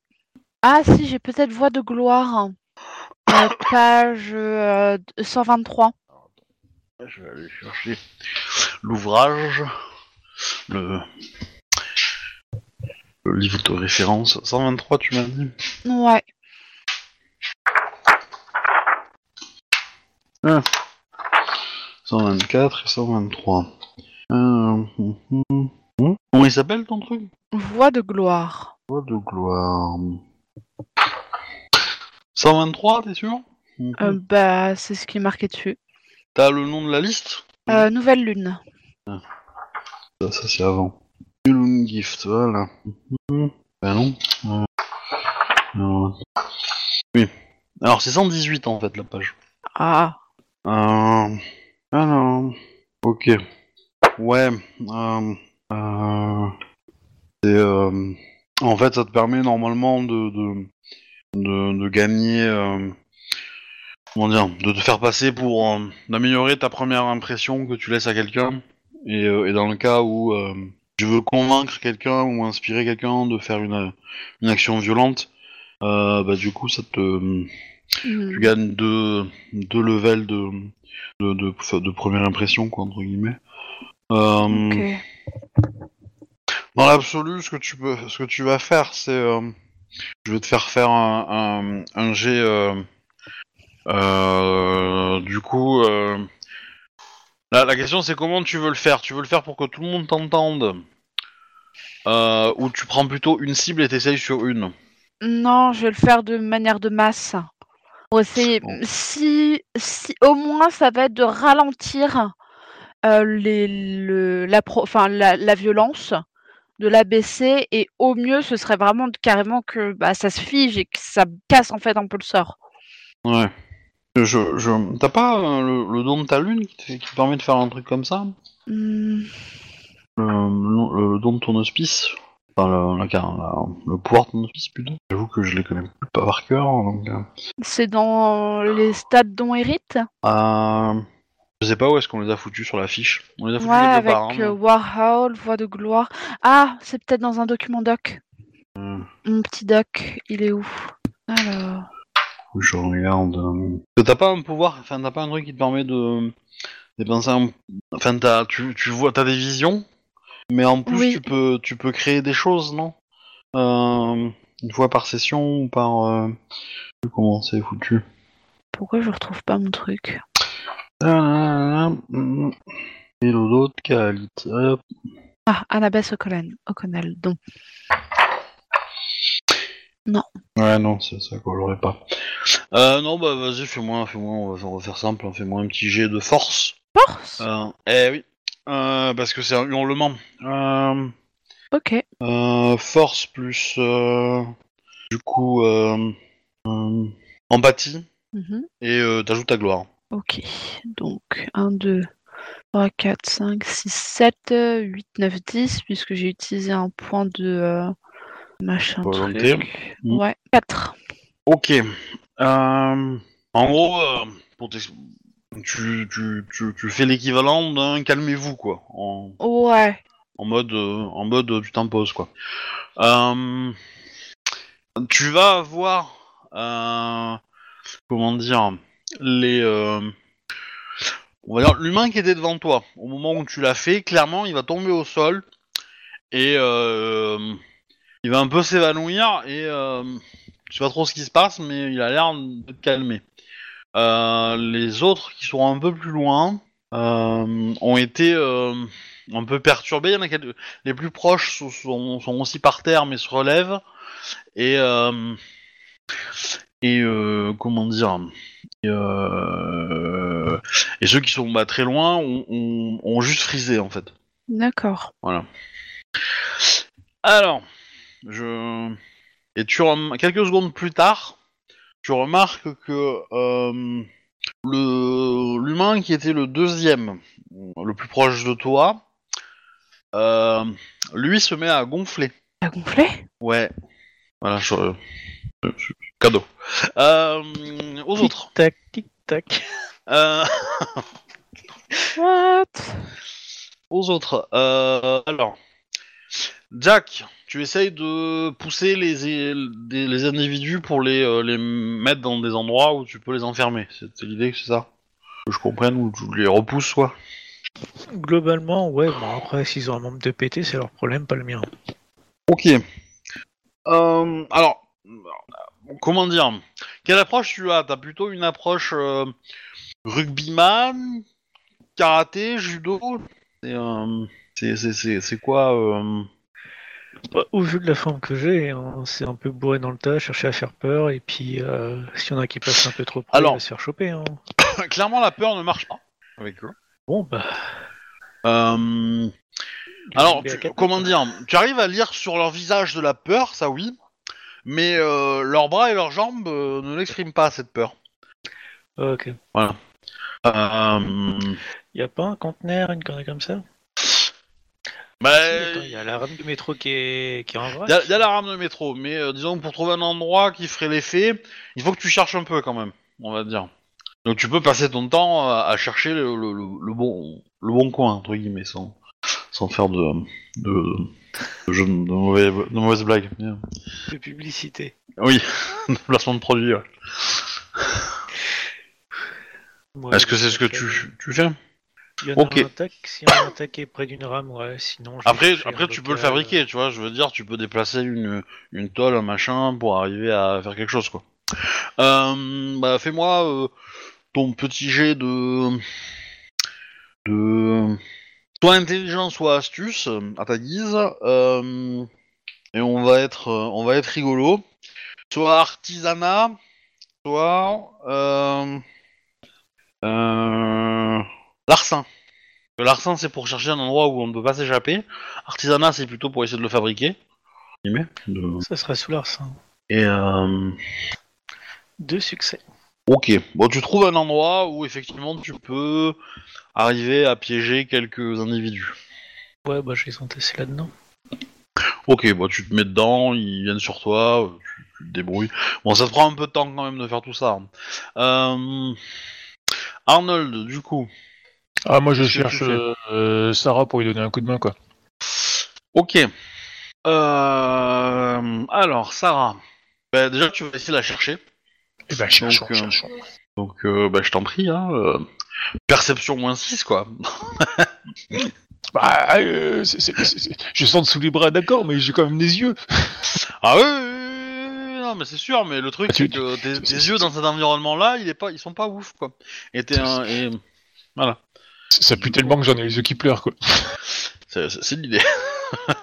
Ah si, j'ai peut-être Voix de gloire. Euh, page euh, 123. Je vais aller chercher l'ouvrage, le... le livre de référence. 123, tu m'as dit? Ouais. 124 et 123. Euh, hum, hum, hum. Comment il s'appelle ton truc? Voix de gloire. Voix de gloire. 123, t'es sûr? Euh, bah, c'est ce qui est marqué dessus. T'as le nom de la liste? Euh, nouvelle lune. Ça, ça, c'est avant. Yulun Gift, voilà. Ben non. Euh, alors, Oui. Alors, c'est 118 en fait la page. Ah. Euh... Alors... Ok. Ouais. Euh... euh, c'est, euh, En fait, ça te permet normalement de... de... de, gagner... euh, Comment dire De te faire passer pour... d'améliorer ta première impression que tu laisses à quelqu'un. Et, et dans le cas où tu veux convaincre quelqu'un ou inspirer quelqu'un de faire une, une action violente, euh, bah du coup ça te Tu gagnes deux, deux levels de, de, de, de première impression quoi entre guillemets. Euh. Dans l'absolu, ce que tu peux, ce que tu vas faire, c'est, euh, je vais te faire faire un, un, un jet. euh, euh, du coup, euh, la, question c'est comment tu veux le faire? Tu veux le faire pour que tout le monde t'entende, ou tu prends plutôt une cible et t'essayes sur une? Non, je vais le faire de manière de masse. Bon. Si, si au moins ça va être de ralentir euh, les, le, la, pro, enfin, la, la violence, de la baisser, et au mieux ce serait vraiment de- carrément que bah, ça se fige et que ça casse en fait un peu le sort. Ouais. Je, je, t'as pas euh, le, le don de ta lune qui permet de faire un truc comme ça? Le, le- le don de ton hospice? Enfin, le, le pouvoir de ton hospice, plutôt. J'avoue que je les connais plus pas par cœur, donc... euh, C'est dans les stades dont hérite Euh, je sais pas où est-ce qu'on les a foutus sur la fiche. On les a Ouais, foutus quelque avec part. hein, euh, Warhol, Voix de gloire. Ah, c'est peut-être dans un document doc. Hmm, Mon petit doc, il est où? Alors. je regarde. euh. T'as pas un pouvoir, enfin t'as pas un truc qui te permet de dépenser un... Enfin t'as, tu, tu vois, t'as des visions, mais en plus Oui. tu peux, tu peux créer des choses, non? Euh, Une fois par session ou par... Euh... Comment c'est foutu? Pourquoi je retrouve pas mon truc? Et l'autre qualité. Ah, Annabeth O'Connell. O'Connell, donc. Ouais, non, ça qu'on l'aurait pas. Euh, non, bah vas-y, fais-moi, fais-moi, on va faire- on va faire simple, hein, fais-moi un petit jet de force. Force? Euh, eh oui, euh, parce que c'est un hurlement. Euh, Ok. euh, force plus, euh, du coup, euh, euh, empathie, Mhm. et euh, t'ajoutes ta gloire. Ok. Donc, 1, 2, 3, 4, 5, 6, 7, 8, 9, 10, puisque j'ai utilisé un point de euh, machin Volonté. truc. Mm. Ouais, 4. Ok. Euh, en gros, euh, pour t'ex- tu, tu, tu, tu fais l'équivalent d'un calmez-vous, quoi. En, Ouais. en mode, euh, en mode euh, tu t'imposes quoi. Euh, tu vas avoir, euh, comment dire, les, on va dire l'humain qui était devant toi au moment où tu l'as fait. Clairement, il va tomber au sol et il va un peu s'évanouir et je sais pas trop ce qui se passe, mais il a l'air de te calmer. Euh, les autres qui sont un peu plus loin euh, ont été euh, un peu perturbés. Il y en a quelques les plus proches sont, sont- sont aussi par terre mais se relèvent et et comment dire et, Et ceux qui sont bah, très loin ont, ont- ont juste frisé en fait. D'accord. Alors, je et tu rem- quelques secondes plus tard, tu remarques que euh, le l'humain qui était le deuxième, le plus proche de toi, euh, lui se met à gonfler. T'as gonflé Ouais. Voilà, je... je- cadeau. Euh, aux autres. Tic-tac, tic-tac. Euh, What? aux autres. Euh, alors, Jack, tu essayes de pousser les, les individus pour les, euh, les mettre dans des endroits où tu peux les enfermer. C'était l'idée, c'est ça Que je comprenne, ou tu les repousses, quoi. Globalement, ouais, bon après, s'ils ont un membre de PT, c'est leur problème, pas le mien. Ok. Euh, alors, comment dire? Quelle approche tu as? T'as plutôt une approche euh, rugbyman, karaté, judo? C'est euh, c'est- c'est- c'est- c'est quoi euh, Bah, au vu de la forme que j'ai, hein, c'est un peu bourré dans le tas, chercher à faire peur, et puis euh, s'il y en a qui passent un peu trop près, Alors. il va se faire choper. Hein. Clairement, la peur ne marche pas avec eux. Bon, bah. Euh, alors, il tu- comment dire Tu arrives à lire sur leur visage de la peur, ça oui, mais euh, leurs bras et leurs jambes euh, ne l'expriment pas cette peur. Ok. Euh, Y a pas un conteneur, une connerie comme ça? Bah, attends, y a la rame de métro qui est, qui est en vrac. Il y, a- y a la rame de métro, mais euh, disons que pour trouver un endroit qui ferait l'effet, il faut que tu cherches un peu quand même, on va dire. Donc tu peux passer ton temps à, à chercher le, le- le- le bon le bon coin entre guillemets, sans, sans faire de de, de, jeu- de mauvais- de mauvaises blagues. De publicité. Oui, de placement de produit. ouais. Est-ce que c'est ce que tu, tu fais? Il y en a Ok. un attaque, si un attaqué près d'une rame, ouais, sinon. je Après, après tu peux le fabriquer, tu vois. Je veux dire, tu peux déplacer une, une tôle, un machin, pour arriver à faire quelque chose, quoi. Euh, bah, fais-moi euh, ton petit jet de de soit intelligence, soit astuce à ta guise, euh, et on va être on va être rigolo. Soit artisanat, soit euh, euh, larcin. Le larcin, c'est pour chercher un endroit où on ne peut pas s'échapper. Artisanat, c'est plutôt pour essayer de le fabriquer. de- Ça sera sous l'arsen. Et euh... Deux succès. ok, bon, tu trouves un endroit où effectivement tu peux arriver à piéger quelques individus. Ouais, bah je les entassés là-dedans. Ok, bon, tu te mets dedans, ils viennent sur toi, euh, tu, tu te débrouilles. Bon, ça te prend un peu de temps quand même de faire tout ça. hein. Euh... Arnold, du coup. Ah, moi je cherche euh, Sarah pour lui donner un coup de main, quoi. Ok. Euh... Alors, Sarah. Bah, déjà, tu vas essayer de la chercher. Eh ben, cherchons, Donc, euh, cherchons. Donc, bah, je t'en prie, hein. Perception moins 6, quoi. Bah, je sens sous les bras, d'accord, mais j'ai quand même des yeux. Ah non, mais c'est sûr, mais le truc, Ah, tu- c'est que tes, yeux dans cet environnement-là, il est pas, ils sont pas ouf, quoi. Et t'es un... Et... Voilà. Ça pue tellement que j'en ai les yeux qui pleurent, quoi. C'est l'idée.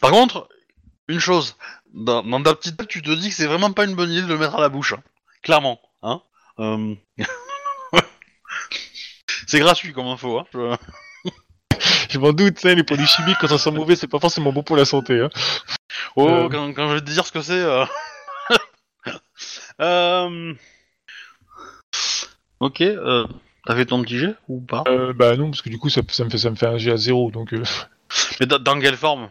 Par contre, une chose, dans, dans ta petite tête, tu te dis que c'est vraiment pas une bonne idée de le mettre à la bouche, hein. clairement. Hein Euh, c'est gratuit comme info. Hein. Je- Je m'en doute, les produits chimiques, quand ça sent mauvais, c'est pas forcément bon pour la santé. Hein. Oh, Euh. quand, quand je vais te dire ce que c'est. euh. Euh, Ok, t'as fait ton petit jet ou pas? Euh, bah non, parce que du coup, ça, ça me, fait, ça me fait un G à zéro, donc... Euh... Mais dans, dans quelle forme?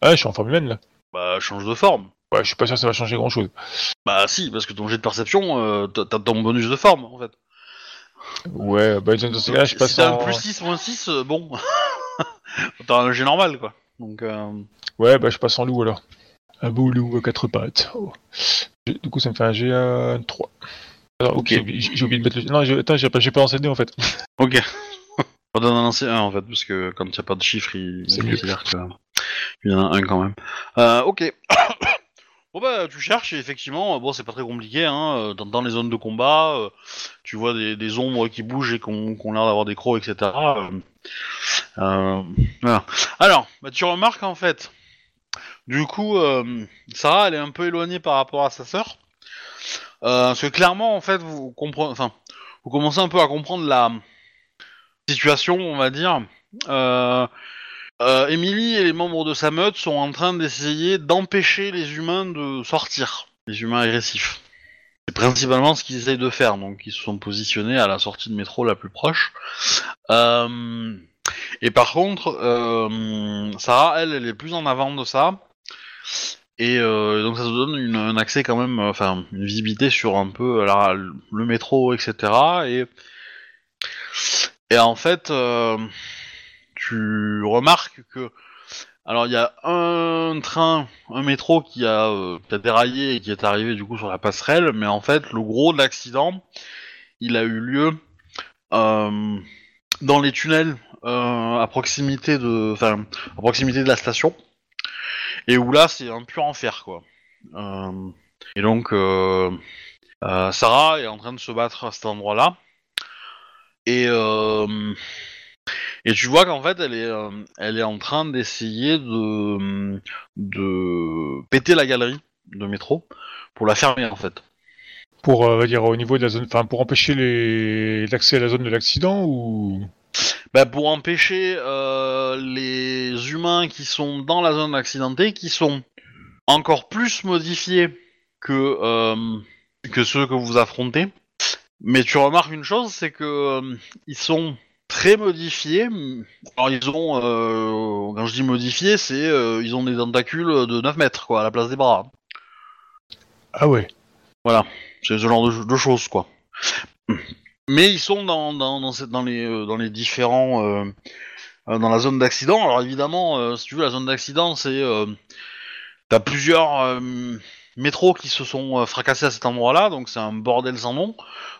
Ah, je suis en forme humaine, là. Bah, change de forme. Ouais, je suis pas sûr que ça va changer grand-chose. Bah, si, parce que ton jet de perception, euh, t'as ton bonus de forme en fait. Ouais, bah dans ce cas-là, je si passe t'as en... un plus 6, moins 6, euh, bon. t'as un jet normal quoi. Donc, euh... Ouais, bah je passe en loup, alors. Un beau loup à quatre pattes. Oh. Du coup, ça me fait un G à 3. Alors, Ok. j'ai oublié de mettre le... Non, attends, j'ai pas, j'ai pas en fait. Ok. On donne un lancer 1 en fait, parce que comme t'as pas de chiffre, il, il considère qu'il y en a un quand même. Euh, ok. bon bah tu cherches et effectivement, bon c'est pas très compliqué, hein. euh, Dans, dans les zones de combat, euh, tu vois des, des ombres qui bougent et qui ont, l'air d'avoir des crocs, etc. Euh, voilà. Alors, bah, tu remarques en fait, du coup, Sarah elle est un peu éloignée par rapport à sa sœur. Euh, parce que clairement en fait vous commencez un peu à comprendre la situation, on va dire. Euh, euh, Emily et les membres de sa meute sont en train d'essayer d'empêcher les humains de sortir, les humains agressifs. C'est principalement ce qu'ils essayent de faire, donc ils se sont positionnés à la sortie de métro la plus proche. Euh, et par contre, euh, Sarah, elle, elle est plus en avant de ça. Et euh, donc ça se donne une- un accès quand même, euh, enfin une visibilité sur un peu la- le métro, etc. Et, en fait, euh, tu remarques que alors il y a un train, un métro qui a, euh, qui a déraillé et qui est arrivé du coup sur la passerelle, mais en fait le gros de l'accident, il a eu lieu euh, dans les tunnels euh, à proximité de, enfin à proximité de la station, et où là c'est un pur enfer quoi. Euh, et donc euh, euh, Sarah est en train de se battre à cet endroit-là, et et tu vois qu'en fait, elle est, elle est en train d'essayer de, de péter la galerie de métro pour la fermer en fait. Pour, dire, au niveau de la zone, enfin, pour empêcher les... l'accès à la zone de l'accident ou? Bah, pour empêcher euh, les humains qui sont dans la zone accidentée, qui sont encore plus modifiés que, euh, que ceux que vous affrontez. Mais tu remarques une chose, c'est que euh, ils sont très modifiés. Alors ils ont, euh, quand je dis modifiés, c'est euh, ils ont des tentacules de 9 mètres quoi, à la place des bras. Ah ouais. C'est ce genre de, de choses, quoi. Mais ils sont dans, dans, euh, les différents. euh, euh, dans la zone d'accident. Alors évidemment, si tu veux, la zone d'accident, c'est. T'as plusieurs métros qui se sont fracassés à cet endroit-là, donc c'est un bordel sans nom.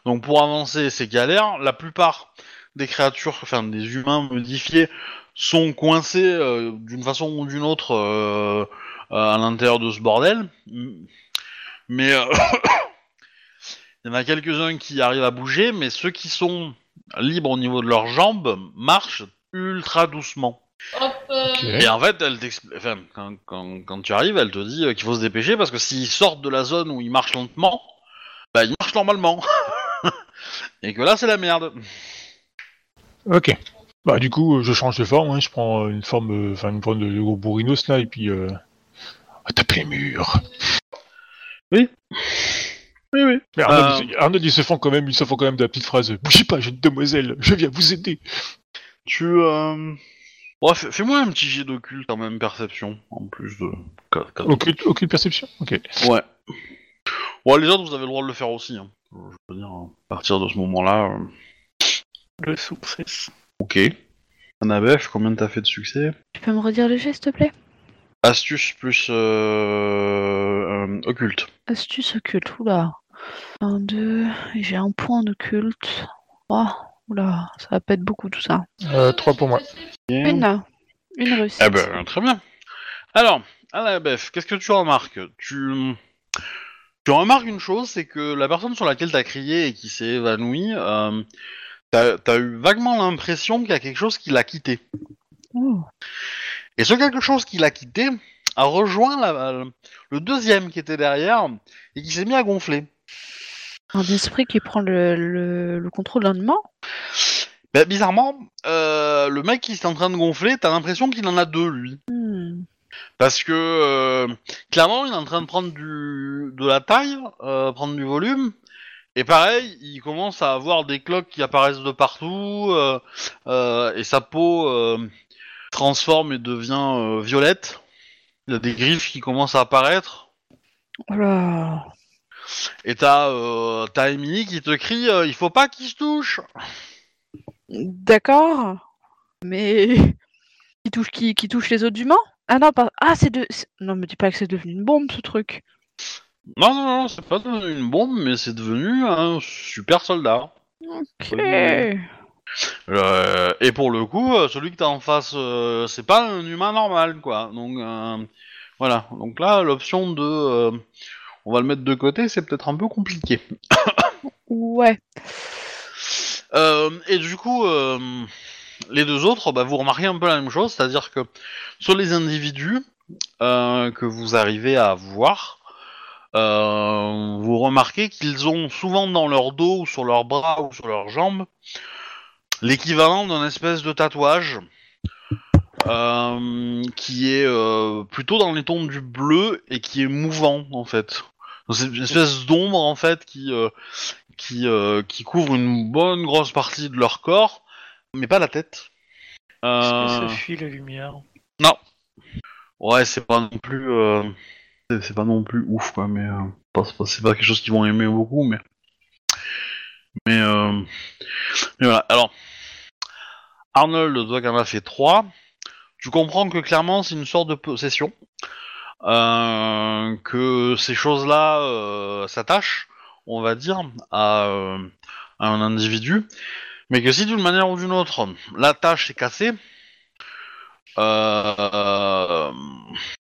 Donc pour avancer, c'est galère. La plupart des créatures, enfin des humains modifiés, sont coincés d'une façon ou d'une autre à l'intérieur de ce bordel. Mais il y en a quelques-uns qui arrivent à bouger, mais ceux qui sont libres au niveau de leurs jambes marchent ultra doucement. Hop, euh. Et en fait, elle enfin, quand, quand, quand tu arrives, elle te dit euh, qu'il faut se dépêcher parce que s'ils sortent de la zone où ils marchent lentement, bah ils marchent normalement. Et que là, c'est la merde. Ok. Bah du coup, je change de forme. Hein. Je prends une forme, euh, enfin une forme de, de gros bourrinos là, et puis euh... à taper les murs. Oui, oui. Mais Arnold, Euh. ils- Arnold, ils se font quand même, ils se font quand même de la petite phrase. Bougez pas, jeune demoiselle, je viens vous aider. Tu. Euh... Bon, fais- fais-moi un petit jet d'occulte quand même, perception, en plus de. aucune perception. Ok. Ouais. Ouais, les autres, vous avez le droit de le faire aussi. Hein. Je veux dire, à partir de ce moment-là. euh, Le succès. Ok. Annabeth, combien t'as fait de succès? Tu peux me redire le geste, s'il te plaît? Astuce plus euh, euh, occulte. Astuce occulte, oula. Un, deux, et j'ai un point en occulte. Oh, oula, ça va pas être beaucoup tout ça. Euh, 3 pour moi. Une, une réussite. Eh ben, très bien. Alors, Annabeth, qu'est-ce que tu remarques? Tu tu remarques une chose, c'est que la personne sur laquelle t'as crié et qui s'est évanouie, euh, t'as as eu vaguement l'impression qu'il y a quelque chose qui l'a quitté. Oh. Et ce quelque chose qui l'a quitté a rejoint la- le deuxième qui était derrière et qui s'est mis à gonfler. Un esprit qui prend le, le, le contrôle d'un humain Ben, bizarrement, euh, le mec qui est en train de gonfler, t'as l'impression qu'il en a deux, lui. Hmm. Parce que, euh, clairement, il est en train de prendre du, de la taille, euh, prendre du volume. Et pareil, il commence à avoir des cloques qui apparaissent de partout, euh, euh, et sa peau euh, transforme et devient euh, violette. Il y a des griffes qui commencent à apparaître. Oh là. Et t'as euh, t'as Emily qui te crie euh, Il faut pas qu'il se touche D'accord. Mais qui touche qui, qui touche les autres humains? Ah non, pas. Ah, c'est de. c'est- Non, me dis pas que c'est devenu une bombe ce truc. Non, non, non, c'est pas devenu une bombe, mais c'est devenu un super soldat. Ok. Euh, et pour le coup, euh, celui que t'as en face, euh, c'est pas un humain normal, quoi. Donc euh, voilà. Donc là, l'option de, on va le mettre de côté, c'est peut-être un peu compliqué. Ouais. Et du coup, les deux autres, bah, vous remarquez un peu la même chose, c'est-à-dire que sur les individus que vous arrivez à voir, vous remarquez qu'ils ont souvent dans leur dos ou sur leurs bras ou sur leurs jambes l'équivalent d'un espèce de tatouage euh, qui est euh, plutôt dans les tons du bleu et qui est mouvant en fait. C'est une espèce d'ombre en fait qui euh, qui qui couvre une bonne grosse partie de leur corps, mais pas la tête. Est-ce que ça fuit la lumière non. Ouais, c'est pas non plus. c'est- pas non plus ouf, quoi, mais. c'est pas quelque chose qu'ils vont aimer beaucoup, mais. Mais. euh, mais voilà. Alors. Arnold, toi qui en as fait 3, tu comprends que clairement c'est une sorte de possession. euh, que ces choses-là euh, s'attachent, on va dire, à, un individu. Mais que si d'une manière ou d'une autre, la tâche est cassée,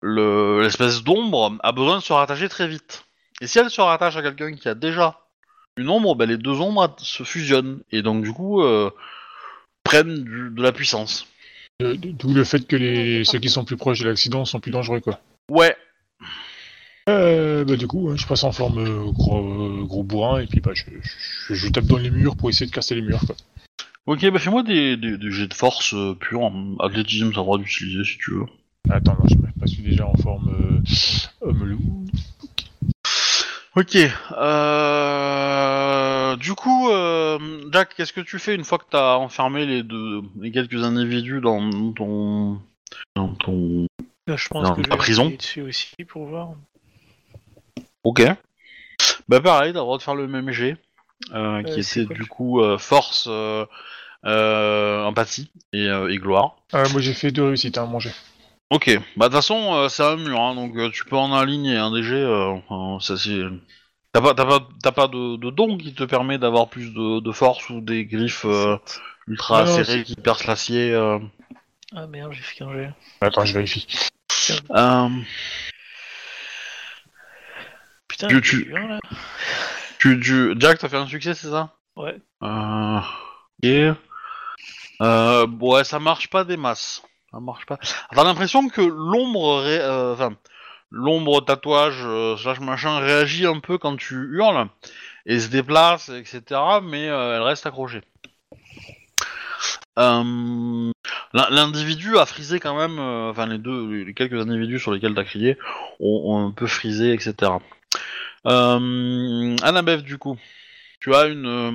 le- l'espèce d'ombre a besoin de se rattacher très vite. Et si elle se rattache à quelqu'un qui a déjà une ombre, ben, les deux ombres se fusionnent et donc du coup euh, prennent du- de la puissance. Euh, D'où le fait que les ceux qui sont plus proches de l'accident sont plus dangereux, quoi. Ouais. Euh, bah, du coup, je passe en forme euh, gros, gros bourrin et puis bah, je, je, je tape dans les murs pour essayer de casser les murs, quoi. Ok, bah fais-moi des, des, des jets de force purs. en Athlétisme, le droit d'utiliser si tu veux. Attends, non, je me passe déjà en forme homme loup. Ok. Euh... Du coup, euh, Jack, qu'est-ce que tu fais une fois que t'as enfermé les deux, les quelques individus dans ton, dans ton. Je pense Dans que je la vais prison. essayer dessus aussi pour voir. Ok. Bah pareil, t'as le droit de faire le même jet, euh, qui Euh, c'est était quoi du coup euh, force, euh, euh, empathie et, euh, et gloire. Ah, moi j'ai fait deux réussites, hein, mon jet. Ok. Bah de toute façon, euh, c'est un mur, hein, donc euh, tu peux en aligner un des jets. euh, enfin, ça c'est. T'as pas, t'as pas, t'as pas de, de don qui te permet d'avoir plus de, de force ou des griffes euh, ultra Non, serrées qui percent l'acier. euh. Ah merde, j'ai fait qu'un jet. Attends, je vérifie. Euh, Putain, Tu- il tu- un, là. tu, tu... Jack, t'as fait un succès, c'est ça? Ouais. Euh... Ok. Euh, ouais, ça marche pas des masses. Ça marche pas. T'as l'impression que l'ombre, ré- euh, enfin, l'ombre tatouage euh, slash machin réagit un peu quand tu hurles et se déplace, etc. Mais euh, elle reste accrochée. Euh, l'in- L'individu a frisé quand même, euh, enfin les deux, les quelques individus sur lesquels t'as crié ont, ont un peu frisé, etc. Euh, Annabeth, du coup, tu as une, euh,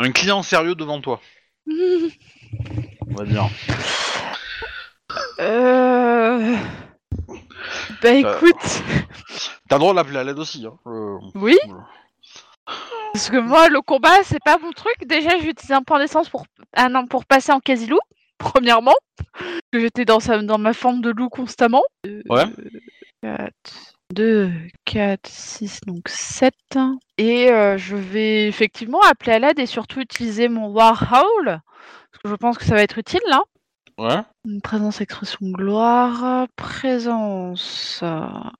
un client sérieux devant toi, on va dire. Euh... Bah écoute, T'as le droit à l'aide aussi. Hein. euh, oui, voilà. parce que moi le combat c'est pas mon truc. Déjà j'ai utilisé un point d'essence pour ah non pour passer en quasi-loup, premièrement, parce que j'étais dans, sa... dans ma forme de loup constamment. Ouais. 4, 2, 4, 6, donc 7. Et euh, je vais effectivement appeler à l'aide et surtout utiliser mon War Howl, parce que je pense que ça va être utile là. Ouais. Une présence, expression, gloire, présence.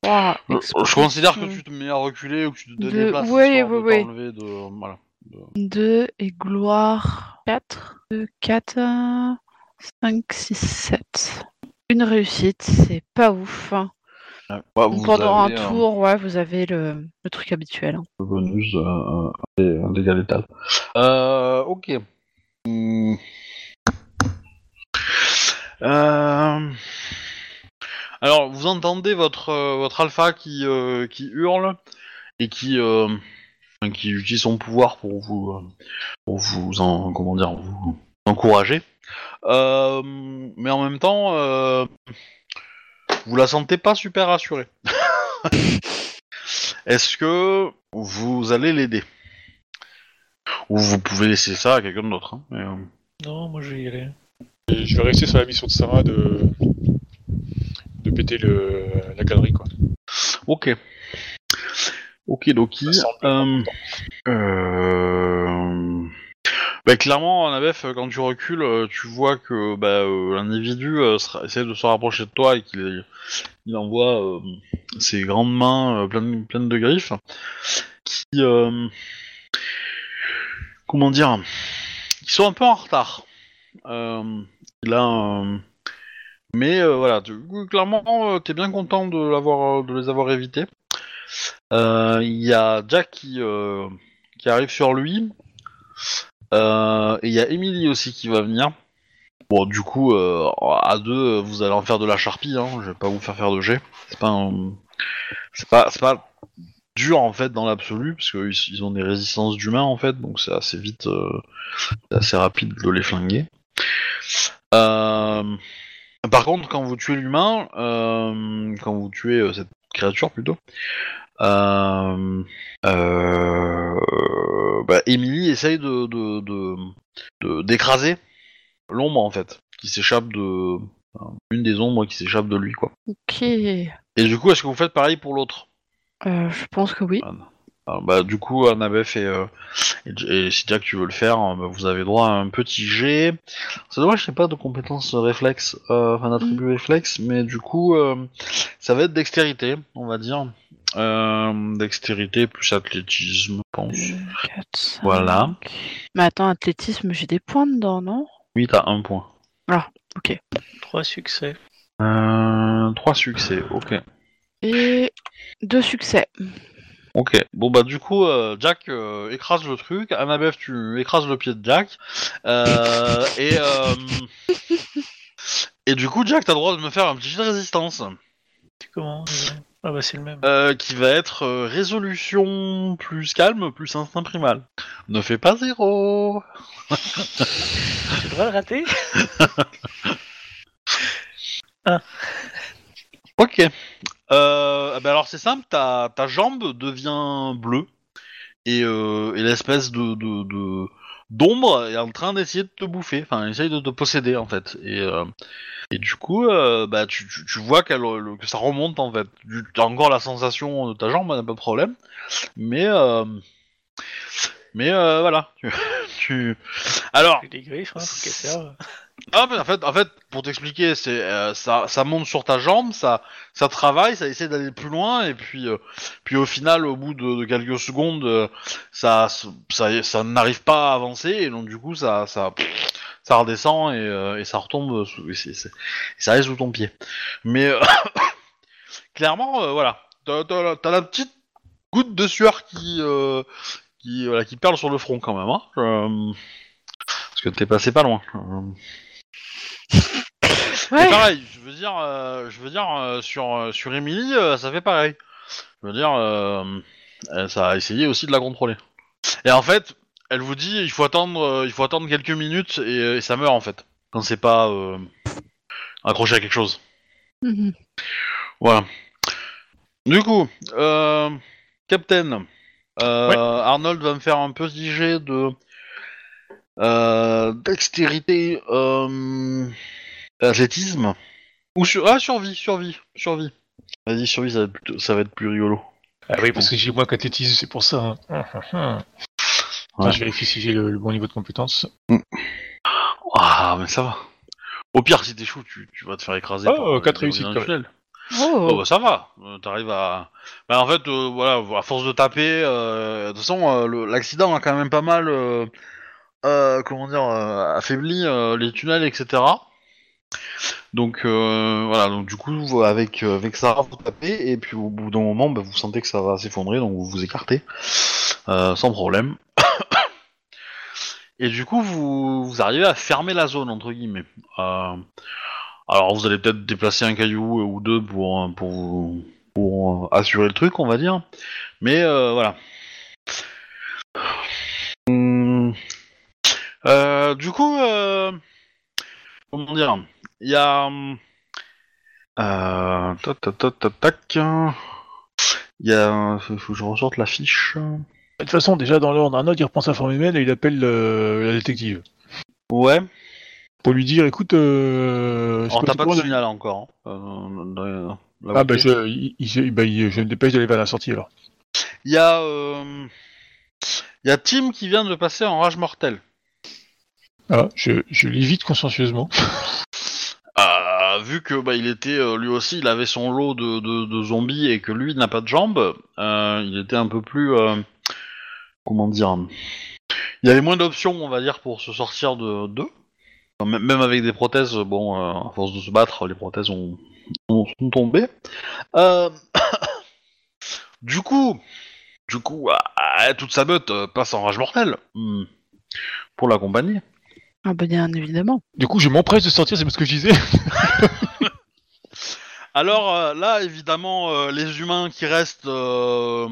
gloire, Je, considère que tu te mets à reculer ou que tu te De- déplaces ouais, histoire de ouais, ouais. t'enlever de... Voilà. 2 et gloire 4. 2, 4, 5, 6, 7. Une réussite, c'est pas ouf. Ouais, bah, vous Pendant avez, un euh, tour, ouais, vous avez le, le truc habituel. hein. le bonus euh, un dégât létal. Euh, ok. Hmm. Euh, Alors, vous entendez votre, euh, votre alpha qui, euh, qui hurle et qui, qui utilise son pouvoir pour vous, pour vous, en, comment dire, vous encourager. Mais en même temps, vous la sentez pas super rassurée. Est-ce que vous allez l'aider? Ou vous pouvez laisser ça à quelqu'un d'autre. hein, Non, moi je vais y aller. Et je vais rester sur la mission de Sarah de, de péter le, la galerie, quoi. Ok. Ok, semble Euh, important. euh, bah, clairement, Anabef, quand tu recules, euh, tu vois que bah, euh, l'individu euh, essaie de se rapprocher de toi et qu'il il envoie euh, ses grandes mains euh, pleines, pleines de griffes qui, euh, comment dire, qui sont un peu en retard. Euh, a un- mais euh, voilà, tu- clairement, euh, t'es bien content de l'avoir, de les avoir évités. Euh, Il y a Jack qui, euh, qui arrive sur lui. Euh, et il y a Emily aussi qui va venir. Bon, du coup, euh, à deux, vous allez en faire de la charpie. Hein. Je vais pas vous faire faire de jet. C'est pas, c'est pas, c'est pas dur en fait dans l'absolu parce qu'ils ils ont des résistances d'humains en fait, donc c'est assez vite, euh, assez rapide de les flinguer. Euh, par contre, quand vous tuez l'humain, euh, quand vous tuez euh, cette créature plutôt, euh, euh, bah, Emily essaye de, de, de- de- d'écraser l'ombre en fait, qui s'échappe de enfin, une des ombres qui s'échappe de lui quoi. Ok. Et du coup, est-ce que vous faites pareil pour l'autre? Euh, je pense que oui. Alors, bah, du coup, Annabeth et, euh, et, et si Jack tu veux le faire, euh, bah, vous avez droit à un petit G. C'est dommage, je n'ai pas de compétences réflexes, euh, enfin d'attribut réflexe, mais du coup, euh, ça va être dextérité, on va dire. Euh, dextérité plus athlétisme, je pense. 4, 5. Voilà. Mais attends, athlétisme, j'ai des points dedans, non? Oui, t'as un point. Trois succès. Euh, trois succès, ok. Et deux succès. Ok, bon bah du coup, euh, Jack euh, écrase le truc, Annabeth tu écrases le pied de Jack, euh, et et du coup Jack t'as le droit de me faire un petit jet de résistance, comment? Ah bah c'est le même. qui va être résolution plus calme plus instinct primal. Ne fais pas zéro. Tu devrais le rater? Ok. Euh, bah alors c'est simple, ta, ta jambe devient bleue et, euh, et l'espèce de, de, d'ombre est en train d'essayer de te bouffer, enfin essaye de te posséder en fait. Et, euh, et du coup, euh, bah tu, tu, vois qu'elle, le- que ça remonte en fait. Tu as encore la sensation de ta jambe, pas de problème, mais mais euh, voilà. Tu, tu... Alors, Avec des griffes, hein, serve. ah, mais en fait, en fait, pour t'expliquer, c'est euh, ça, ça monte sur ta jambe, ça, ça travaille, ça essaie d'aller plus loin, et puis, euh, puis au final, au bout de, de quelques secondes, euh, ça, ça, ça n'arrive pas à avancer, et donc du coup, ça, ça, ça redescend et, et ça retombe, sous, et, c'est- c'est- et ça reste sous ton pied. Mais clairement, euh, voilà, t'as, t'as- t'as la petite goutte de sueur qui, euh, qui, voilà, qui perle sur le front quand même, hein. Euh, parce que t'es passé pas loin. Euh, Ouais. pareil, je veux dire, euh, je veux dire euh, sur sur Emily, euh, ça fait pareil. Je veux dire, ça a essayé aussi de la contrôler. Et en fait, elle vous dit, il faut attendre, il faut attendre quelques minutes et, et ça meurt en fait quand c'est pas accroché à quelque chose. Mhm. Voilà. Du coup, Captain, euh, Ouais. Arnold va me faire un petit jet de euh, dextérité, euh, athlétisme ou sur ah survie, survie, survie. Vas-y, survie, ça va être, plutôt- ça va être plus rigolo. Ah oui, parce que j'ai moins qu'athlétisme, c'est pour ça. hein. Hum, hum, hum. Attends, Ouais. je vérifie si j'ai le, le bon niveau de compétence. Ah, mais ça va. Au pire, si t'échoues, tu, tu vas te faire écraser. Oh, par, euh, quatre réussites, quand même. Oh, Oh, bah ça va, Euh, t'arrives à... Bah en fait, euh, voilà, à force de taper, euh, de toute façon, l'accident a quand même pas mal, comment dire, affaibli les tunnels, etc. Donc voilà, donc du coup, avec, avec Sarah, vous tapez, et puis au bout d'un moment, bah, vous sentez que ça va s'effondrer, donc vous vous écartez, sans problème. et du coup, vous, vous arrivez à fermer la zone, entre guillemets. Euh, alors vous allez peut-être déplacer un caillou ou deux pour, euh, pour, pour euh, assurer le truc, on va dire. Mais euh, voilà. Hum. Euh, du coup, euh, comment dire? Il y a... Euh, tac, tac, tac, tac. Il y a... Faut que je ressorte la fiche. De toute façon, déjà dans l'ordre, Arnold il reprend sa forme humaine et il appelle euh, la détective. Ouais. Pour lui dire, écoute, euh, Alors t'as pas de comment- signal encore. hein, euh, dans- dans la Ah bah boutique. je, il- il- bah, il- je me dépêche d'aller vers la sortie alors. Il y a... euh, Il y a Tim qui vient de passer en rage mortelle. Ah, je, je l'évite consciencieusement. Euh, vu que bah, il était euh, lui aussi, il avait son lot de, de, de zombies et que lui n'a pas de jambes, euh, il était un peu plus euh, comment dire, il y avait moins d'options, on va dire, pour se sortir de d'eux. Même- avec des prothèses, bon, euh, à force de se battre, les prothèses ont, ont- sont tombées. Euh, Du coup, du coup, ah, toute sa meute euh, passe en rage mortelle hmm, pour l'accompagner. Ah bah bien évidemment. Du coup, je m'empresse de sortir, c'est ce que je disais. Alors euh, là, évidemment, euh, les humains qui restent euh,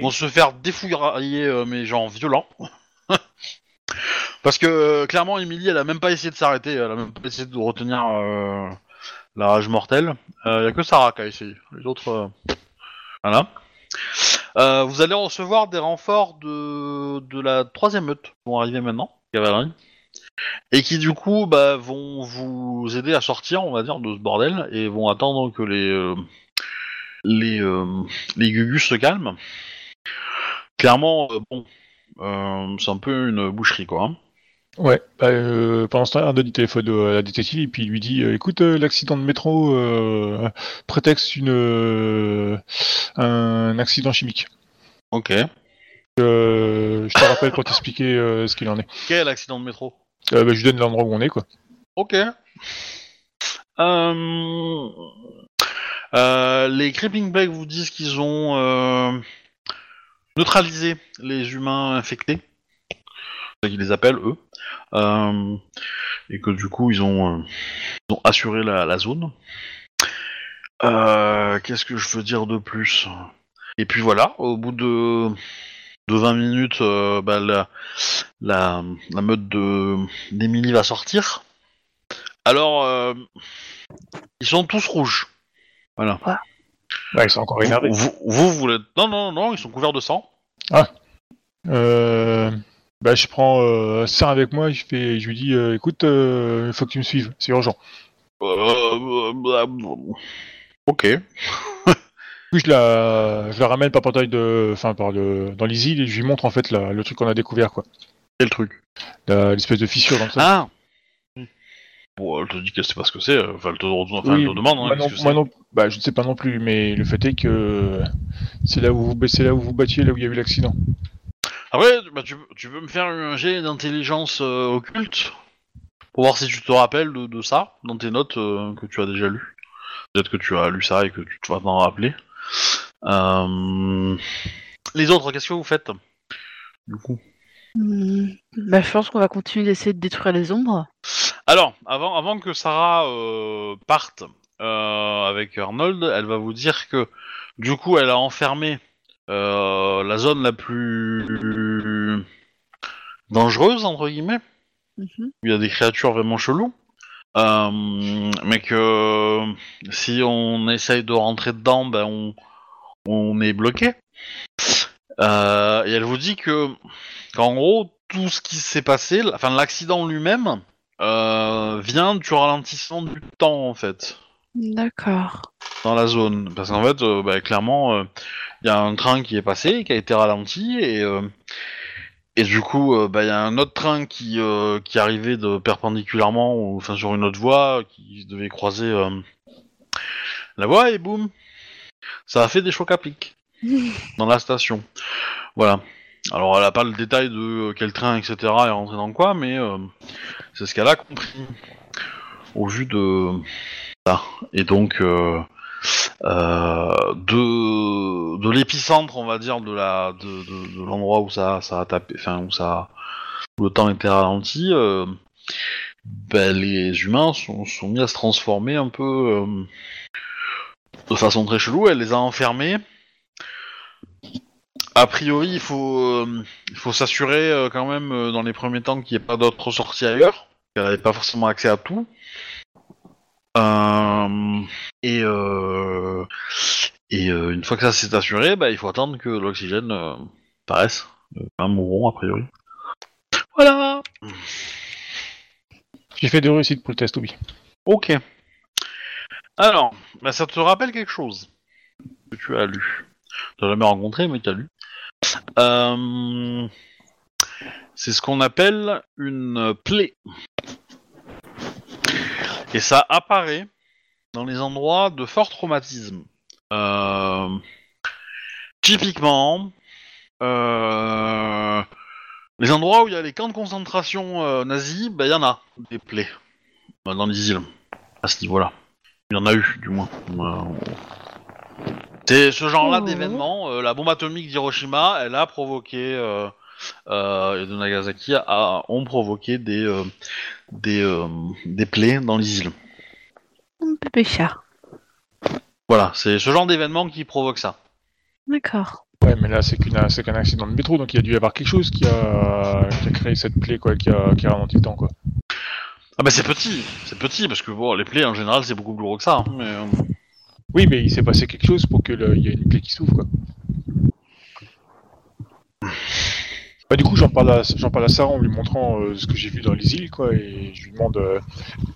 vont se faire défouiller, euh, mais genre violent. Parce que euh, clairement, Emily, elle a même pas essayé de s'arrêter, elle a même pas essayé de retenir euh, la rage mortelle. Il y a que Sarah qui a essayé. Les autres, euh, voilà. Euh, vous allez recevoir des renforts de, de la troisième meute qui vont arriver maintenant, cavalerie, et qui du coup bah, vont vous aider à sortir, on va dire, de ce bordel et vont attendre que les euh, les euh, les gugus se calment. Clairement, euh, bon, euh, c'est un peu une boucherie quoi. Ouais, bah, euh, pendant ce temps, Arnaud dit téléphone à la détective et puis il lui dit euh, écoute, euh, l'accident de métro euh, prétexte une euh, un accident chimique. Ok. Euh, je te rappelle pour t'expliquer euh, ce qu'il en est. Quel accident de métro? Euh, bah, je lui donne l'endroit où on est quoi. Ok. Les Creeping Plague vous disent qu'ils ont euh, neutralisé les humains infectés. Qu'ils les appellent, eux. Euh, et que du coup, ils ont, euh, ils ont assuré la, la zone. Euh, Qu'est-ce que je veux dire de plus? Et puis voilà, au bout de, de 20 minutes, euh, bah, la, la, la meute de d'Emily va sortir. Alors, euh, ils sont tous rouges. Voilà. Ouais, ils sont encore énervés. Vous, vous, vous voulez... Non, non, non, ils sont couverts de sang. Euh, bah, je prends euh, ça avec moi, je, fais, je lui dis euh, écoute, il faut que tu me suives, c'est urgent. Euh, euh, ok. Coup, je la, je la ramène par portail de, enfin par le, dans les îles et je lui montre en fait la- le truc qu'on a découvert quoi, Quel truc? L'espèce de fissure dans le sol. Ah Bon, elle te dit qu'elle sait pas ce que c'est. Enfin, elle te, enfin, Oui, elle te demande. hein, moi, non, que moi non- bah, je ne sais pas non plus, mais le fait est que c'est là où vous, c'est là où vous battiez, là où il y a eu l'accident. Après, bah, tu, tu peux me faire un jet d'intelligence euh, occulte pour voir si tu te rappelles de, de ça dans tes notes euh, que tu as déjà lues. Peut-être que tu as lu ça et que tu vas t'en rappeler. Euh, Les autres, qu'est-ce que vous faites Du coup? Hmm, Bah, je pense qu'on va continuer d'essayer de détruire les ombres. Alors, avant, avant que Sarah parte avec Arnold, elle va vous dire que du coup, elle a enfermé euh, la zone la plus dangereuse entre guillemets, où il y a des créatures vraiment cheloues, Euh, mais que si on essaye de rentrer dedans, ben on, on est bloqué. Euh, et elle vous dit que qu'en gros tout ce qui s'est passé, enfin l'accident lui-même, vient du ralentissement du temps en fait D'accord. dans la zone. Parce qu'en fait euh, bah, clairement euh, il y a un train qui est passé qui a été ralenti et euh, et du coup bah, il y a un autre train qui qui arrivait de perpendiculairement ou enfin sur une autre voie qui devait croiser la voie et boum. Ça a fait des chocs à pic dans la station. Voilà. Alors elle a pas le détail de quel train etc est rentré dans quoi mais c'est ce qu'elle a compris au vu de et donc euh, euh, de l'épicentre on va dire de l'endroit où ça a tapé enfin où ça où le temps était ralenti euh, ben, les humains sont, sont mis à se transformer un peu de façon très chelou. Elle les a enfermés. A priori il faut faut s'assurer quand même dans les premiers temps qu'il n'y ait pas d'autres sorties ailleurs qu'elle n'avait pas forcément accès à tout et euh, et euh, une fois que ça s'est assuré, bah, il faut attendre que l'oxygène euh, paraisse. Euh, un mourront a priori. Voilà. J'ai fait deux réussites pour le test, oui. Ok. Alors, bah, ça te rappelle quelque chose que tu as lu. Tu jamais rencontré, mais tu as lu. Euh, c'est ce qu'on appelle une plaie. Et ça apparaît dans les endroits de fort traumatisme. Euh, typiquement, euh, les endroits où il y a les camps de concentration euh, nazis, il y en a des plaies dans les îles à ce niveau-là. Il y en a eu, du moins. C'est ce genre-là Oh. d'événement. la bombe atomique d'Hiroshima, elle a provoqué et de Nagasaki a, ont provoqué des des euh, des plaies dans les îles. Mon bébé chat. Voilà, c'est ce genre d'événement qui provoque ça. D'accord. Ouais, mais là, c'est qu'un accident de métro, donc il y a dû y avoir quelque chose qui a, qui a créé cette plaie, quoi, qui a, qui a ralenti le temps, quoi. Ah bah c'est petit, c'est petit parce que bon, les plaies en général c'est beaucoup plus gros que ça. hein, mais, Oui, mais il s'est passé quelque chose pour qu'il y ait une plaie qui s'ouvre, quoi. Bah, du coup, j'en parle, à, Sarah en lui montrant euh, ce que j'ai vu dans les îles, quoi, et je lui demande euh,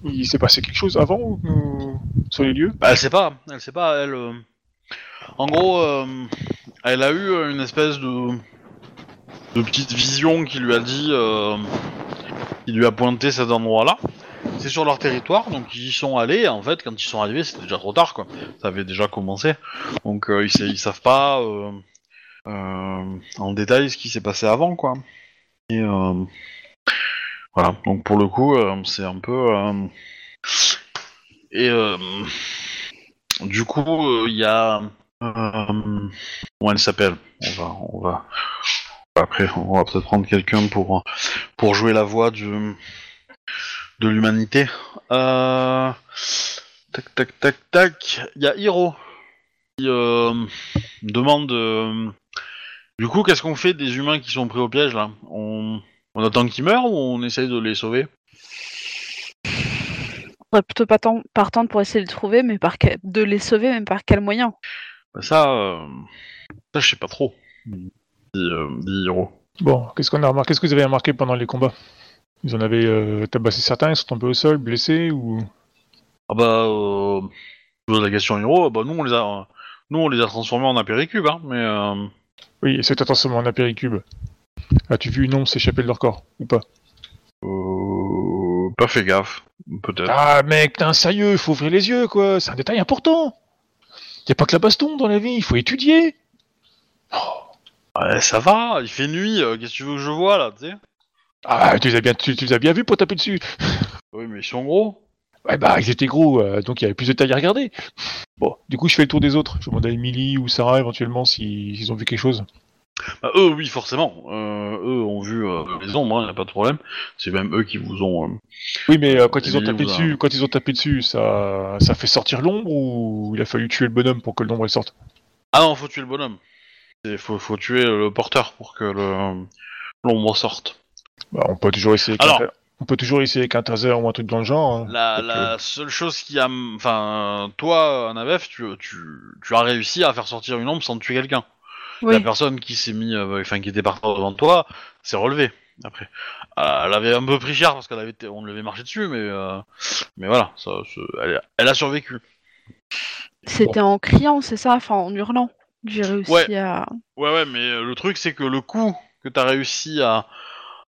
il s'est passé quelque chose avant ou, sur les lieux? Bah, elle sait pas, elle sait pas, euh, En gros, elle a eu une espèce de petite vision qui lui a dit, qui lui a pointé cet endroit-là. C'est sur leur territoire, donc ils y sont allés. En fait, quand ils sont arrivés, c'était déjà trop tard, quoi. Ça avait déjà commencé, donc ils, sa- ils savent pas en détail ce qui s'est passé avant, quoi. Et euh, voilà. Donc pour le coup, euh, c'est un peu euh, et euh, du coup, euh, il y a. Euh, comment elle s'appelle? On va, on va. Après, on va peut-être prendre quelqu'un pour pour jouer la voix de l'humanité. Euh, tac, tac, tac, tac. Il y a Hiro qui euh, demande. Du coup, qu'est-ce qu'on fait des humains qui sont pris au piège là? On, on attend qu'ils meurent ou on essaye de les sauver? Serait plutôt partant- partante pour essayer de les trouver, mais par que- de les sauver, même par quel moyen? Bah, Ça, euh, ça je sais pas trop. Dit, euh. Bon, qu'est-ce qu'on a remarqué? Qu'est-ce que vous avez remarqué pendant les combats? Ils en avaient euh, tabassé certains, ils sont tombés au sol, blessés ou? Ah bah, euh, je pose la question à Hiro, bah nous on les a, nous on les a transformés en apéricubes, hein, mais euh, Oui, et c'est attention en apéricube. As-tu vu une ombre s'échapper de leur corps ou pas? Euh, pas fait gaffe, peut-être. Ah mec, t'es un sérieux, faut ouvrir les yeux quoi, c'est un détail important. Y a pas que la baston dans la vie, il faut étudier. Ouais, ça va, il fait nuit, euh, qu'est-ce que tu veux que je vois là, tu sais? Ah, tu les as bien, tu, tu les as bien vus pour taper dessus. Oui, mais ils sont gros. Ouais bah ils étaient gros, euh, donc il y avait plus de taille à regarder. Bon, du coup je fais le tour des autres. Je demande à Emily ou Sarah éventuellement si- s'ils ont vu quelque chose. Bah, eux, oui, forcément. Euh, eux ont vu euh, les ombres, hein, y a pas de problème. C'est même eux qui vous ont. euh, Oui mais quand ils ont tapé a- dessus, quand ils ont tapé dessus, ça, ça fait sortir l'ombre ou il a fallu tuer le bonhomme pour que l'ombre sorte? Ah non, faut tuer le bonhomme. Il faut, faut tuer le porteur pour que l'ombre sorte. Bah, on peut toujours essayer. Alors- ta- on peut toujours essayer avec un taser ou un truc dans le genre. hein. La, la seule chose qui a, enfin, toi, Anabef, tu, tu, tu as réussi à faire sortir une ombre sans tuer quelqu'un. La personne qui s'est mis, euh, enfin, qui était par terre devant toi, s'est relevée. Après, Euh, elle avait un peu pris cher parce qu'elle avait, été- on lui avait marché dessus, mais, euh, mais voilà, ça, elle, elle a survécu. C'était en criant, c'est ça Enfin, en hurlant. J'ai réussi Ouais. à. Ouais, ouais, mais euh, le truc, c'est que le coup que t'as réussi à,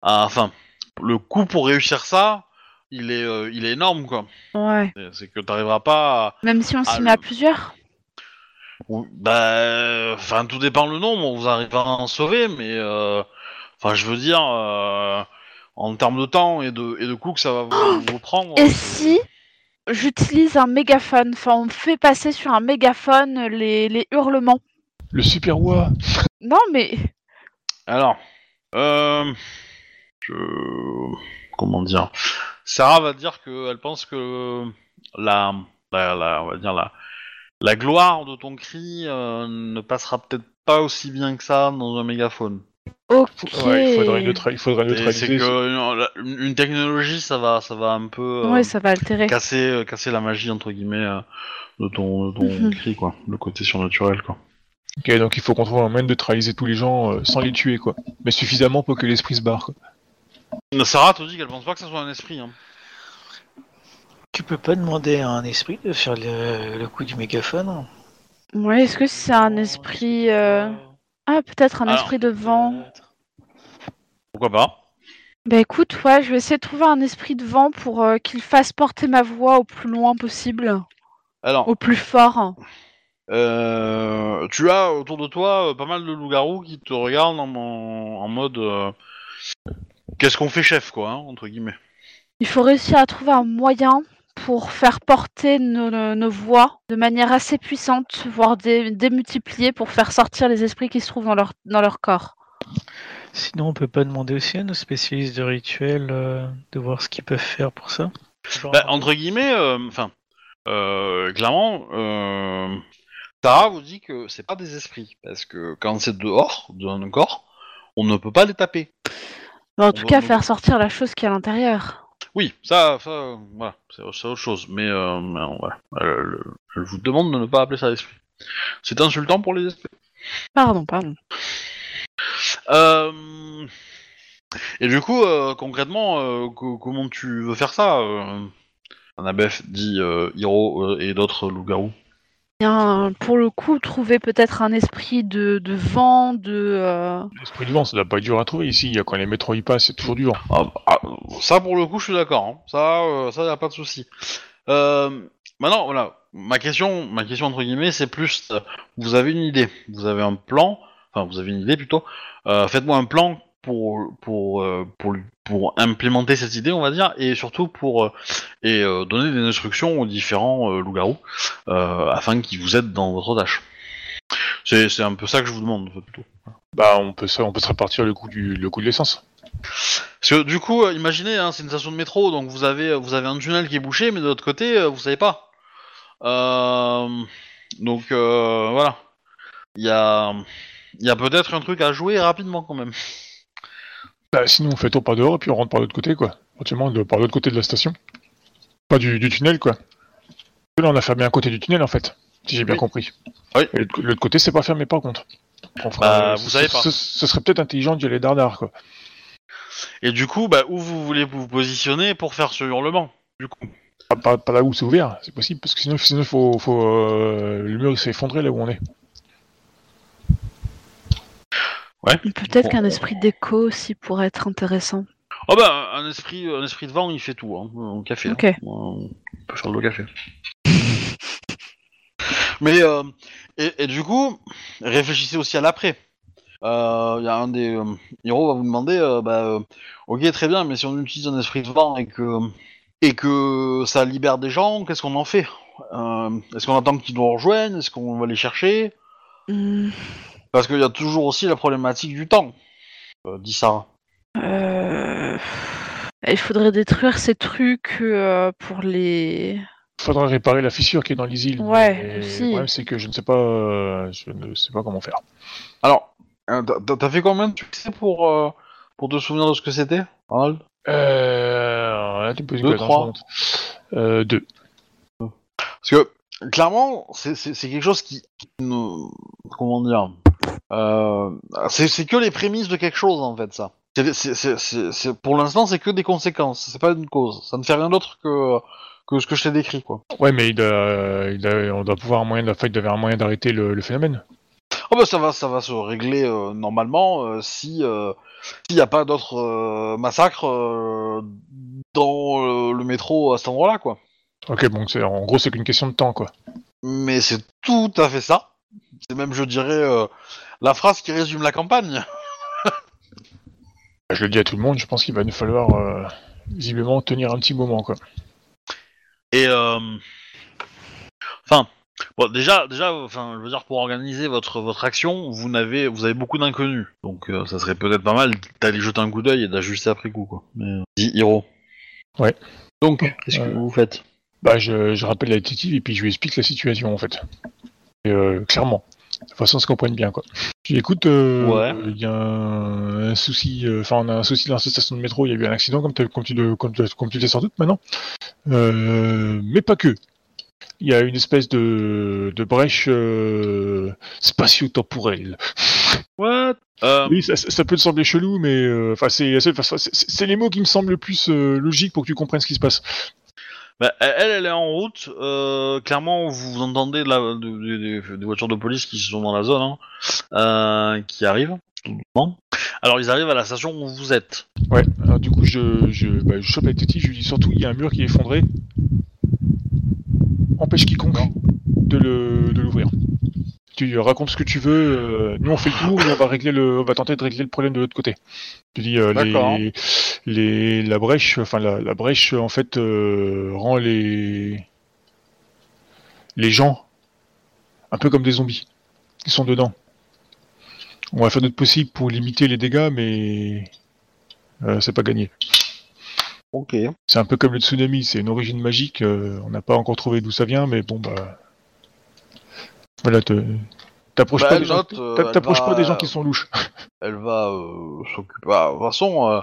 à- enfin, le coup pour réussir ça, il est, euh, il est énorme, quoi. Ouais. C'est- que t'arriveras pas à, Même si on s'y met à plusieurs Ou- Bah, enfin, tout dépend le nombre. On vous arrive à en sauver, mais euh, enfin, je veux dire, euh, en termes de temps et de et de coûts que ça va vous, vous prendre. Et si j'utilise un mégaphone? Enfin, on fait passer sur un mégaphone les, les hurlements. Le super wa. Non, mais. Alors, euh, je... comment dire? Sarah va dire que elle pense que la, la, la- on va dire la, la gloire de ton cri euh, ne passera peut-être pas aussi bien que ça dans un mégaphone. Ok. Ouais, il faudrait, neutra- il faudrait Et neutraliser. C'est que une, une technologie, ça va, ça va un peu euh, Ouais, ça va altérer. casser, euh, casser la magie entre guillemets euh, de ton, de ton Mhm. cri, quoi, le côté surnaturel, quoi. Ok, donc il faut qu'on trouve un moyen de neutraliser tous les gens euh, sans les tuer, quoi. Mais suffisamment pour que l'esprit se barre, quoi. Sarah te dit qu'elle pense pas que ça soit un esprit. Hein. Tu peux pas demander à un esprit de faire le, le coup du mégaphone Ouais, est-ce que c'est un esprit. euh, Ah, peut-être un Alors, esprit de vent. Pourquoi pas Bah écoute, ouais, je vais essayer de trouver un esprit de vent pour euh, qu'il fasse porter ma voix au plus loin possible, Alors, au plus fort. Euh, tu as autour de toi euh, pas mal de loups-garous qui te regardent en, en- en mode euh, qu'est-ce qu'on fait chef quoi hein, entre guillemets? Il faut réussir à trouver un moyen pour faire porter nos, nos- nos voix de manière assez puissante, voire dé- démultipliée pour faire sortir les esprits qui se trouvent dans leur, dans leur corps. Sinon, on peut pas demander aussi à nos spécialistes de rituels euh, de voir ce qu'ils peuvent faire pour ça. Genre, Bah, entre guillemets, euh, enfin, euh, clairement, euh, Tara vous dit que c'est pas des esprits, parce que quand c'est dehors d'un corps, on ne peut pas les taper. En tout cas, faire sortir la chose qui est à l'intérieur. Oui, ça, ça, euh, voilà, c'est c'est autre chose, mais euh, euh, voilà, elle, elle vous demande de ne pas appeler ça esprit. C'est insultant pour les esprits. Pardon, pardon. Euh, Et du coup, euh, concrètement, euh, co- comment tu veux faire ça euh... Annabeth dit euh, Hiro euh, et d'autres loups-garous. Bien, pour le coup, trouver peut-être un esprit de, de vent, de... euh, L'esprit du vent, ça doit pas être dur à trouver ici. Il y a quand les métros y passent, c'est toujours dur. Ah, ah, ça, pour le coup, je suis d'accord. hein. Ça, euh, ça, y a pas de souci. Euh, maintenant, voilà, ma question, ma question entre guillemets, c'est plus, euh, vous avez une idée, vous avez un plan, enfin, vous avez une idée plutôt. Euh, Faites-moi un plan pour pour euh, pour pour implémenter cette idée, on va dire, et surtout pour euh, et euh, donner des instructions aux différents loups-garous afin qu'ils vous aident dans votre tâche. C'est c'est un peu ça que je vous demande plutôt. Bah, on peut, ça, on peut se répartir le coût, du, le coût de l'essence. Parce que du coup, imaginez, hein, c'est une station de métro, donc vous avez, vous avez un tunnel qui est bouché, mais de l'autre côté, vous savez pas. Euh, donc euh, voilà, il y a, il y a peut-être un truc à jouer rapidement quand même. Bah, sinon, on fait tour par dehors et puis on rentre par l'autre côté, quoi. Éventuellement, par l'autre côté de la station. Pas du, du tunnel, quoi. Là, on a fermé un côté du tunnel, en fait. Si j'ai bien Oui. compris. Oui. Et l'autre côté, c'est pas fermé, par contre. Bah, ce- vous savez ce- pas. Ce, ce serait peut-être intelligent d'y aller dardard, quoi. Et du coup, bah, où vous voulez vous positionner pour faire ce hurlement Du coup, Pas, pas- pas là où c'est ouvert, c'est possible, parce que sinon, sinon faut, faut, euh, le mur s'est effondré là où on est. Peut-être Bon. qu'un esprit d'écho aussi pourrait être intéressant. oh bah, un esprit, un esprit de vent, il fait tout, hein, café. hein. Ok. On peut faire le café. Mais euh, et, et du coup, réfléchissez aussi à l'après. Euh, Il y a un des euh, héros va vous demander, euh, bah, euh, ok très bien, mais si on utilise un esprit de vent et que et que ça libère des gens, qu'est-ce qu'on en fait? Euh, Est-ce qu'on attend qu'ils nous rejoignent Est-ce qu'on va les chercher? Hmm, Parce qu'il y a toujours aussi la problématique du temps, euh, dit Sarah. euh, Il faudrait détruire ces trucs euh, pour les... Faudra réparer la fissure qui est dans les îles. Ouais, aussi. Le problème, c'est que je ne sais pas, euh, je ne sais pas comment faire. Alors, euh, t'as- fait combien de succès pour euh, pour te souvenir de ce que c'était, Arnold? Euh, là, tu me poses Deux, colle, trois. Euh, deux. Parce que clairement, c'est quelque chose qui, comment dire, euh, c'est que les prémices de quelque chose en fait ça. C'est- pour l'instant, c'est que des conséquences, c'est pas une cause. Ça ne fait rien d'autre que que ce que je t'ai décrit quoi. Ouais, mais il a, il a- on doit pouvoir un moyen, de, enfin, il doit avoir un moyen d'arrêter le, le phénomène. Oh bah ça va, ça va se régler euh, normalement euh, si s'il n'y a pas d'autres massacres dans le métro à cet endroit-là quoi. Ok, bon, c'est, en gros, c'est qu'une question de temps, quoi. Mais c'est tout à fait ça. C'est même, je dirais, euh, la phrase qui résume la campagne. Je le dis à tout le monde, je pense qu'il va nous falloir euh, visiblement tenir un petit moment, quoi. Et euh... enfin, bon, déjà, déjà, enfin, je veux dire, pour organiser votre votre action, vous n'avez, vous avez beaucoup d'inconnus, donc euh, ça serait peut-être pas mal d'aller jeter un coup d'œil et d'ajuster après coup, quoi. Mais, dit Hiro. Ouais. Donc, qu'est-ce que vous faites? Bah, je, je rappelle la détective et puis je lui explique la situation, en fait. Et, euh, clairement. De façon à se comprenne bien, quoi. Je écoute, euh, Ouais. il y a un, un souci, euh, enfin, on a un souci dans cette station de métro, il y a eu un accident, comme, tu, le- comme, tu sans doute maintenant. Euh, mais pas que. Il y a une espèce de, de brèche spatio-temporelle. What? Oui, ça, peut te sembler chelou, mais euh, c'est les mots qui me semblent le plus euh, logiques pour que tu comprennes ce qui se passe. Bah, elle, elle est en route. euh, clairement, vous entendez de la, de- de- de- des voitures de police qui sont dans la zone, hein, euh, qui arrivent. Alors, ils arrivent à la station où vous êtes. Ouais, alors du coup, je, je, bah, je chope la détective, je lui dis surtout, il y a un mur qui est effondré. Empêche quiconque de le- de l'ouvrir. Tu racontes ce que tu veux. euh, nous, on fait le tour et on va régler le, on va tenter de régler le problème de l'autre côté. Tu dis euh, les, les, la brèche, enfin la, la brèche en fait euh, rend les les gens un peu comme des zombies qui sont dedans. On va faire notre possible pour limiter les dégâts, mais c'est pas gagné. Ok. C'est un peu comme le tsunami, c'est une origine magique. on n'a pas encore trouvé d'où ça vient, mais bon bah voilà, te- t'approches Bah, pas, elle des gens, note, euh, t'a- elle t'approches va- pas des gens qui sont louches. Elle va euh, s'occuper. bah, de toute façon, euh,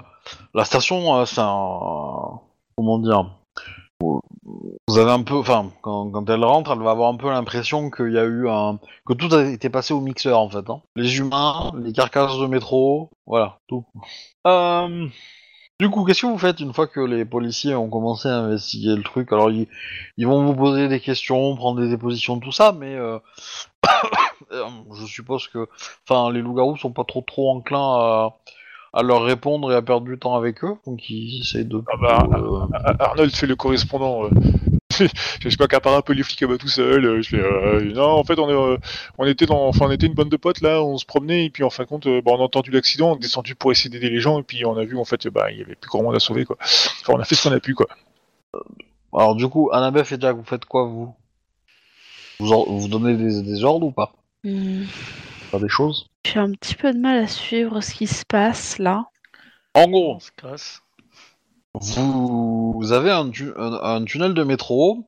la station, euh, c'est un. Comment dire Vous avez un peu. Enfin, quand, quand elle rentre, elle va avoir un peu l'impression qu'il y a eu un. que tout a été passé au mixeur en fait. hein. Les humains, les carcasses de métro, voilà, tout. Euh, Du coup, qu'est-ce que vous faites une fois que les policiers ont commencé à investiguer le truc? Alors, ils, ils vont vous poser des questions, prendre des dépositions, tout ça, mais euh, euh, je suppose que, enfin, les loups-garous sont pas trop trop enclins à, à leur répondre et à perdre du temps avec eux, donc ils essayent de. Ah bah, euh, Ar- Arnold fait le correspondant. Je sais pas qu'apparaît un peu les flics à moi tout seul. euh, Je fais, euh, non, en fait, on, est, euh, on était dans, enfin, on était une bande de potes là, on se promenait et puis en fin de compte, euh, bah, on a entendu l'accident, on est descendu pour essayer d'aider les gens et puis on a vu en fait, bah, il y avait plus grand monde à sauver quoi. Enfin, on a fait ce qu'on a pu quoi. Alors, du coup, Annabeth et Jack, vous faites quoi vous? Vous, en- vous donnez des, des ordres ou pas? Hmm, Pas des choses? J'ai un petit peu de mal à suivre ce qui se passe là. En gros, On se casse. Vous, avez un tunnel de métro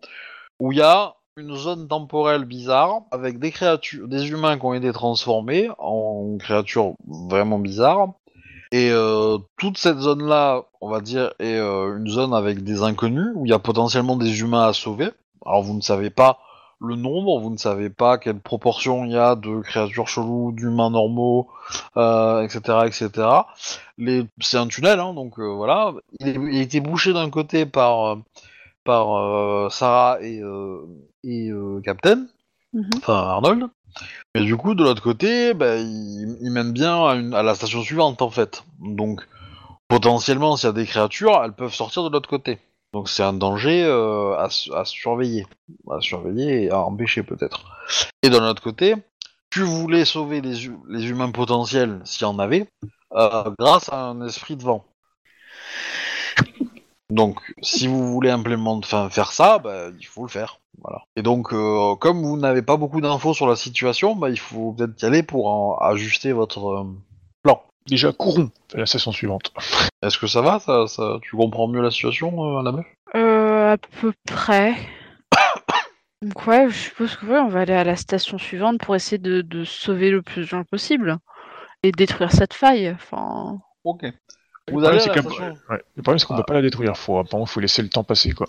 où il y a une zone temporelle bizarre avec des créatures, des humains qui ont été transformés en créatures vraiment bizarres. Et euh, toute cette zone-là, on va dire, est euh, une zone avec des inconnus où il y a potentiellement des humains à sauver. Alors vous ne savez pas le nombre, vous ne savez pas quelle proportion il y a de créatures cheloues, d'humains normaux, euh, etc., etc. Les... C'est un tunnel, hein, donc euh, voilà. Il, est- il a été bouché d'un côté par euh, par euh, Sarah et et Captain, Mhm. enfin Arnold. Mais du coup, de l'autre côté, bah, il, il mène bien à, une- à la station suivante en fait. Donc potentiellement, s'il y a des créatures, elles peuvent sortir de l'autre côté. Donc c'est un danger euh, à, su- à surveiller, à surveiller et à empêcher peut-être. Et de l'autre côté, tu voulais sauver les, hu- les humains potentiels s'il y en avait, euh, grâce à un esprit de vent. Donc, si vous voulez implémenter, faire ça, bah, il faut le faire. Voilà. Et donc, euh, comme vous n'avez pas beaucoup d'infos sur la situation, bah, il faut peut-être y aller pour en ajuster votre. Déjà, courons à la station suivante. Est-ce que ça va ça, ça- Tu comprends mieux la situation, euh, la meuf Euh, à peu près. Donc ouais, je suppose que ouais, on va aller à la station suivante pour essayer de, de sauver le plus de gens possible et détruire cette faille. Enfin, Ok. Le Vous allez problème, à c'est la qu'un- station. ouais, le problème, c'est qu'on Ah. peut pas la détruire. Faut, apparemment, faut laisser le temps passer quoi.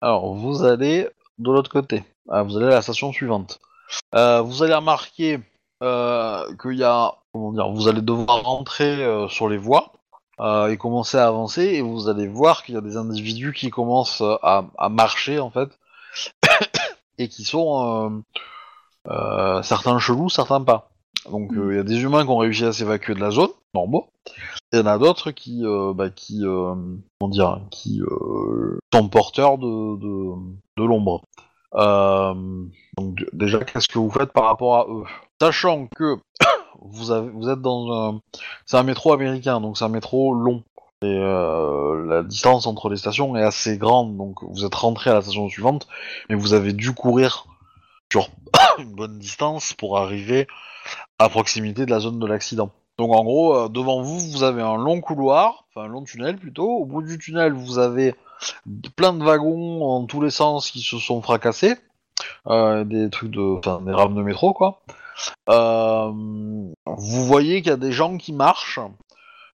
Alors, vous allez de l'autre côté. Ah, vous allez à la station suivante. Euh, vous allez remarquer euh, qu'il y a, comment dire, vous allez devoir rentrer euh, sur les voies euh, et commencer à avancer, et vous allez voir qu'il y a des individus qui commencent à, à marcher en fait, et qui sont certains chelous, certains pas. Donc euh, il y a des humains qui ont réussi à s'évacuer de la zone, normaux. Et il y en a d'autres qui, euh, bah, qui, euh, comment dire, qui sont porteurs de, de, de l'ombre. Euh, donc déjà, qu'est-ce que vous faites par rapport à eux? Sachant que vous êtes dans un, c'est un métro américain, donc c'est un métro long. Et euh, la distance entre les stations est assez grande, donc vous êtes rentré à la station suivante, mais vous avez dû courir sur une bonne distance pour arriver à proximité de la zone de l'accident. Donc en gros, euh, devant vous, vous avez un long couloir, enfin un long tunnel plutôt. Au bout du tunnel, vous avez plein de wagons en tous les sens qui se sont fracassés, euh, des trucs de, enfin des rames de métro quoi. Euh, vous voyez qu'il y a des gens qui marchent,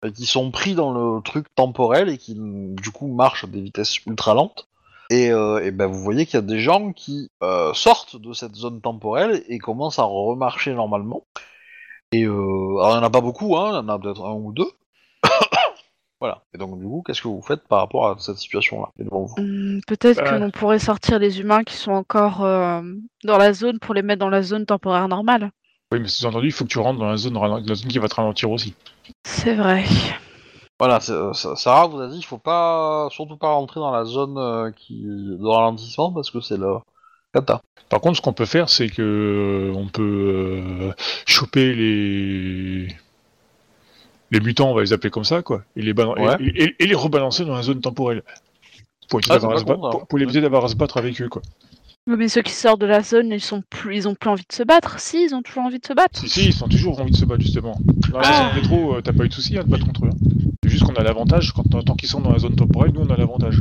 et qui sont pris dans le truc temporel et qui du coup marchent à des vitesses ultra lentes. Et, euh, ben vous voyez qu'il y a des gens qui euh, sortent de cette zone temporelle et commencent à remarcher normalement. Et euh, alors il n'y en a pas beaucoup, hein, il y en a peut-être un ou deux. Voilà. Et donc du coup, qu'est-ce que vous faites par rapport à cette situation-là qui est devant vous hum, peut-être que Euh. l'on pourrait sortir les humains qui sont encore euh, dans la zone pour les mettre dans la zone temporaire normale. Oui, mais sous-entendu, il faut que tu rentres dans la zone, ralen- la zone qui va te ralentir aussi. C'est vrai. Voilà, euh, Sa- Sarah vous a dit il faut pas surtout pas rentrer dans la zone euh, qui de ralentissement parce que c'est le Kata. Par contre, ce qu'on peut faire, c'est que on peut euh, choper les les mutants, on va les appeler comme ça, quoi, et les, balan- et- Ouais. et, et- et les rebalancer dans la zone temporelle pour éviter Ah, d'avoir c'est à pas se con, battre- ça. pour- pour éviter d'avoir à se battre avec eux, quoi. Mais ceux qui sortent de la zone, ils sont plus, ils ont plus envie de se battre. Si, ils ont toujours envie de se battre. Si, si, ils sont toujours envie de se battre, justement. Dans la Ah. zone métro, euh, t'as pas eu de soucis à te battre contre eux. hein. C'est juste qu'on a l'avantage, quand tant qu'ils sont dans la zone temporelle, nous on a l'avantage.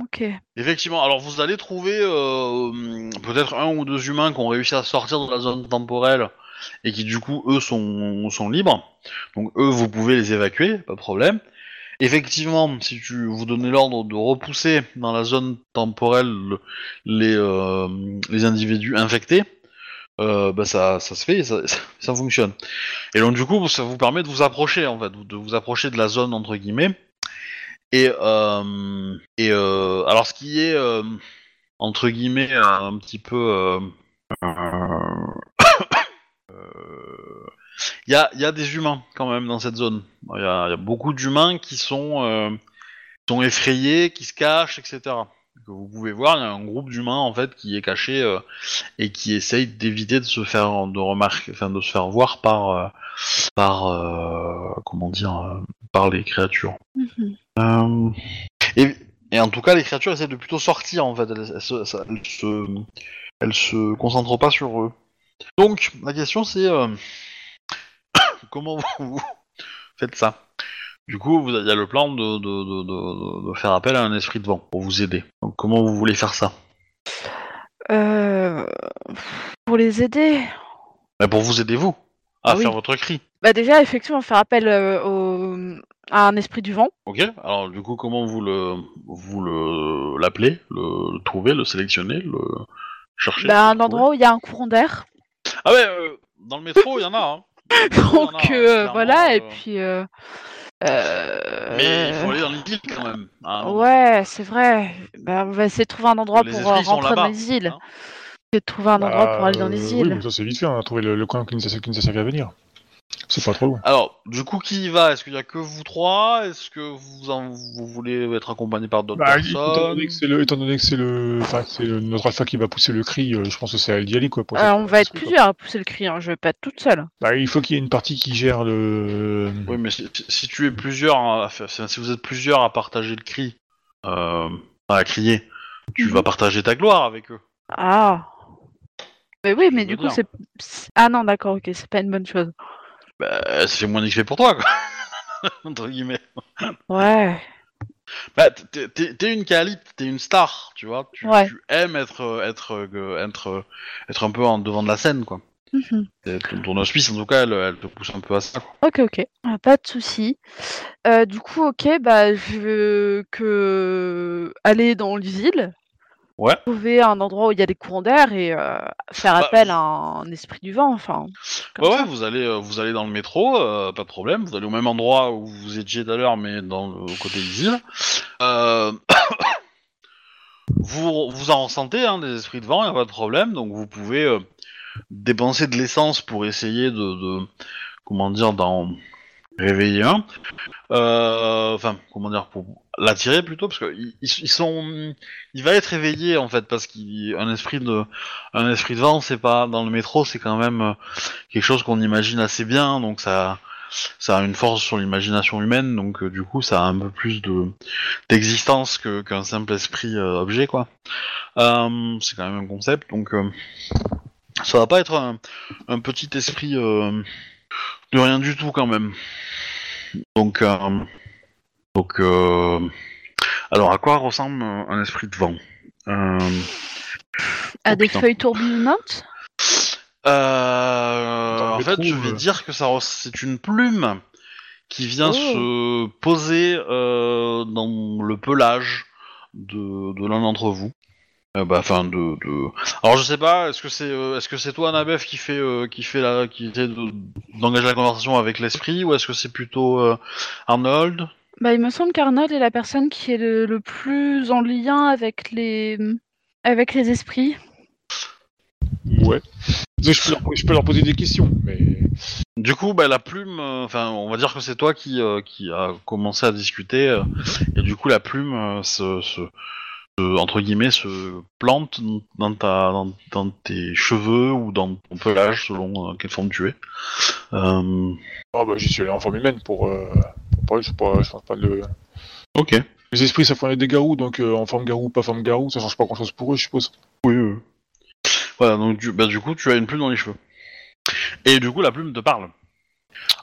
Ok. Effectivement, alors vous allez trouver euh, peut-être un ou deux humains qui ont réussi à sortir de la zone temporelle et qui du coup eux sont, libres. Donc eux vous pouvez les évacuer, pas de problème. Effectivement, si tu vous donnez l'ordre de repousser dans la zone temporelle le- les, euh, les individus infectés, euh, bah ça, ça se fait, ça, fonctionne. Et donc du coup, ça vous permet de vous approcher en fait, de vous approcher de la zone entre guillemets. Et, euh, et alors ce qui est entre guillemets un petit peu il y, a, il y a des humains quand même dans cette zone. Il y a, il y a beaucoup d'humains qui sont, euh, sont effrayés, qui se cachent, etc. Que vous pouvez voir, il y a un groupe d'humains en fait qui est caché euh, et qui essaye d'éviter de se faire de remarquer, enfin de se faire voir par euh, par euh, comment dire euh, par les créatures. Mhm. Euh, et, et en tout cas, les créatures essaient de plutôt sortir en fait. Elles, elles se, elles se concentrent pas sur eux. Donc, la question c'est euh, comment vous, faites ça? Du coup, vous- il y a le plan de, de, de, de- de faire appel à un esprit de vent pour vous aider. Donc, comment vous voulez faire ça? Euh, Pour les aider. Bah, Pour vous aider vous à Ah oui. faire votre cri. Bah déjà, effectivement, faire appel euh, au... à un esprit du vent. Ok. Alors, du coup, comment vous le vous le l'appelez, le, le trouvez, le sélectionnez, le cherchez Bah, un endroit où il y a un courant d'air. Ah ouais, euh, dans le métro, il y en a. Hein. Donc non, euh, voilà, et euh, puis. euh, euh, Mais il faut aller dans les îles quand même. hein. Ouais, c'est vrai. Bah, on va essayer de trouver un endroit Les pour rentrer dans les îles. hein. Essayer de trouver un endroit pour aller dans les Bah, Oui, îles. mais ça c'est vite fait, on a trouvé le, le coin qui nous, a, qui nous a servi à venir. C'est pas trop loin. Alors, du coup, qui y va? Est-ce qu'il y a que vous trois? Est-ce que vous en, vous voulez être accompagné par d'autres Bah, étant personnes? donné que c'est le, étant donné que c'est le, enfin, que c'est le- notre alpha qui va pousser le cri, euh, je pense que c'est à elle d'y aller quoi. pour Euh, on va être plusieurs à pousser le cri, hein. je vais pas être toute seule. Bah, il faut qu'il y ait une partie qui gère le. Oui, mais si, si tu es plusieurs, à faire- si vous êtes plusieurs à partager le cri, euh, à crier, tu Mhm. vas partager ta gloire avec eux. Ah. Mais oui, mais Je du coup, dire. c'est. c'est- Ah non, d'accord, ok, c'est pas une bonne chose. Bah, ça fait moins d'XP pour toi, quoi. Entre guillemets. Ouais. Bah, t'es- t'es t'es une calibre, t'es une star, tu vois. Tu, Ouais. tu aimes être, être, être, être un peu en devant de la scène, quoi. Mhm. Et ton, ton auspice, en tout cas, elle, elle te pousse un peu à ça, quoi. Ok, ok, Ah, pas de souci. Euh, du coup, ok, bah je veux que aller dans les îles, Ouais. trouver un endroit où il y a des courants d'air et euh, faire Bah, appel à un esprit du vent, enfin. Ouais, vous allez, euh, vous allez dans le métro, euh, pas de problème. Vous allez au même endroit où vous étiez tout à l'heure, mais dans le au côté des îles. Euh, vous, vous en ressentez, hein, des esprits de vent, y a pas de problème. Donc vous pouvez dépenser de l'essence pour essayer de, de- comment dire, d'en réveiller un. Enfin, comment dire, pour l'attirer plutôt, parce que ils, sont, il va être réveillé en fait, parce qu'un esprit de, un esprit de vent, c'est pas dans le métro, c'est quand même euh, quelque chose qu'on imagine assez bien, donc ça, ça a une force sur l'imagination humaine, donc euh, du coup ça a un peu plus de d'existence que qu'un simple esprit euh, objet quoi. C'est quand même un concept, donc ça va pas être un, un petit esprit de rien du tout quand même. Donc donc euh, alors à quoi ressemble un esprit de vent? Euh, À oh, des putain. feuilles tourbillonnantes Euh, en fait, je vais euh. dire que ça, c'est une plume qui vient Oh. se poser euh, dans le pelage de, de l'un d'entre vous. Euh, bah, enfin, de, de. Alors, je sais pas. Est-ce que c'est, euh, est-ce que c'est toi, Anabef, qui fait, euh, qui fait la, qui essaie de- d'engager la conversation avec l'esprit, ou est-ce que c'est plutôt euh, Arnold? Bah, il me semble qu'Arnold est la personne qui est le, le plus en lien avec les avec les esprits. Ouais. Je peux, leur, je peux leur poser des questions, mais. Du coup, bah, la plume, euh, enfin, on va dire que c'est toi qui, euh, qui a commencé à discuter, euh, et du coup, la plume euh, se- entre guillemets, se plante dans, ta, dans, dans tes cheveux ou dans ton pelage, selon euh, quelle forme tu es. Euh, bah j'y suis allé en forme humaine pour... Euh, pour parler, je pas, je pense pas de... ok. Les esprits ça font des garous, donc euh, en forme garou, pas forme garou, ça change pas grand chose pour eux, je suppose. Oui, oui. Voilà, donc du, bah, du coup, tu as une plume dans les cheveux. Et du coup, la plume te parle.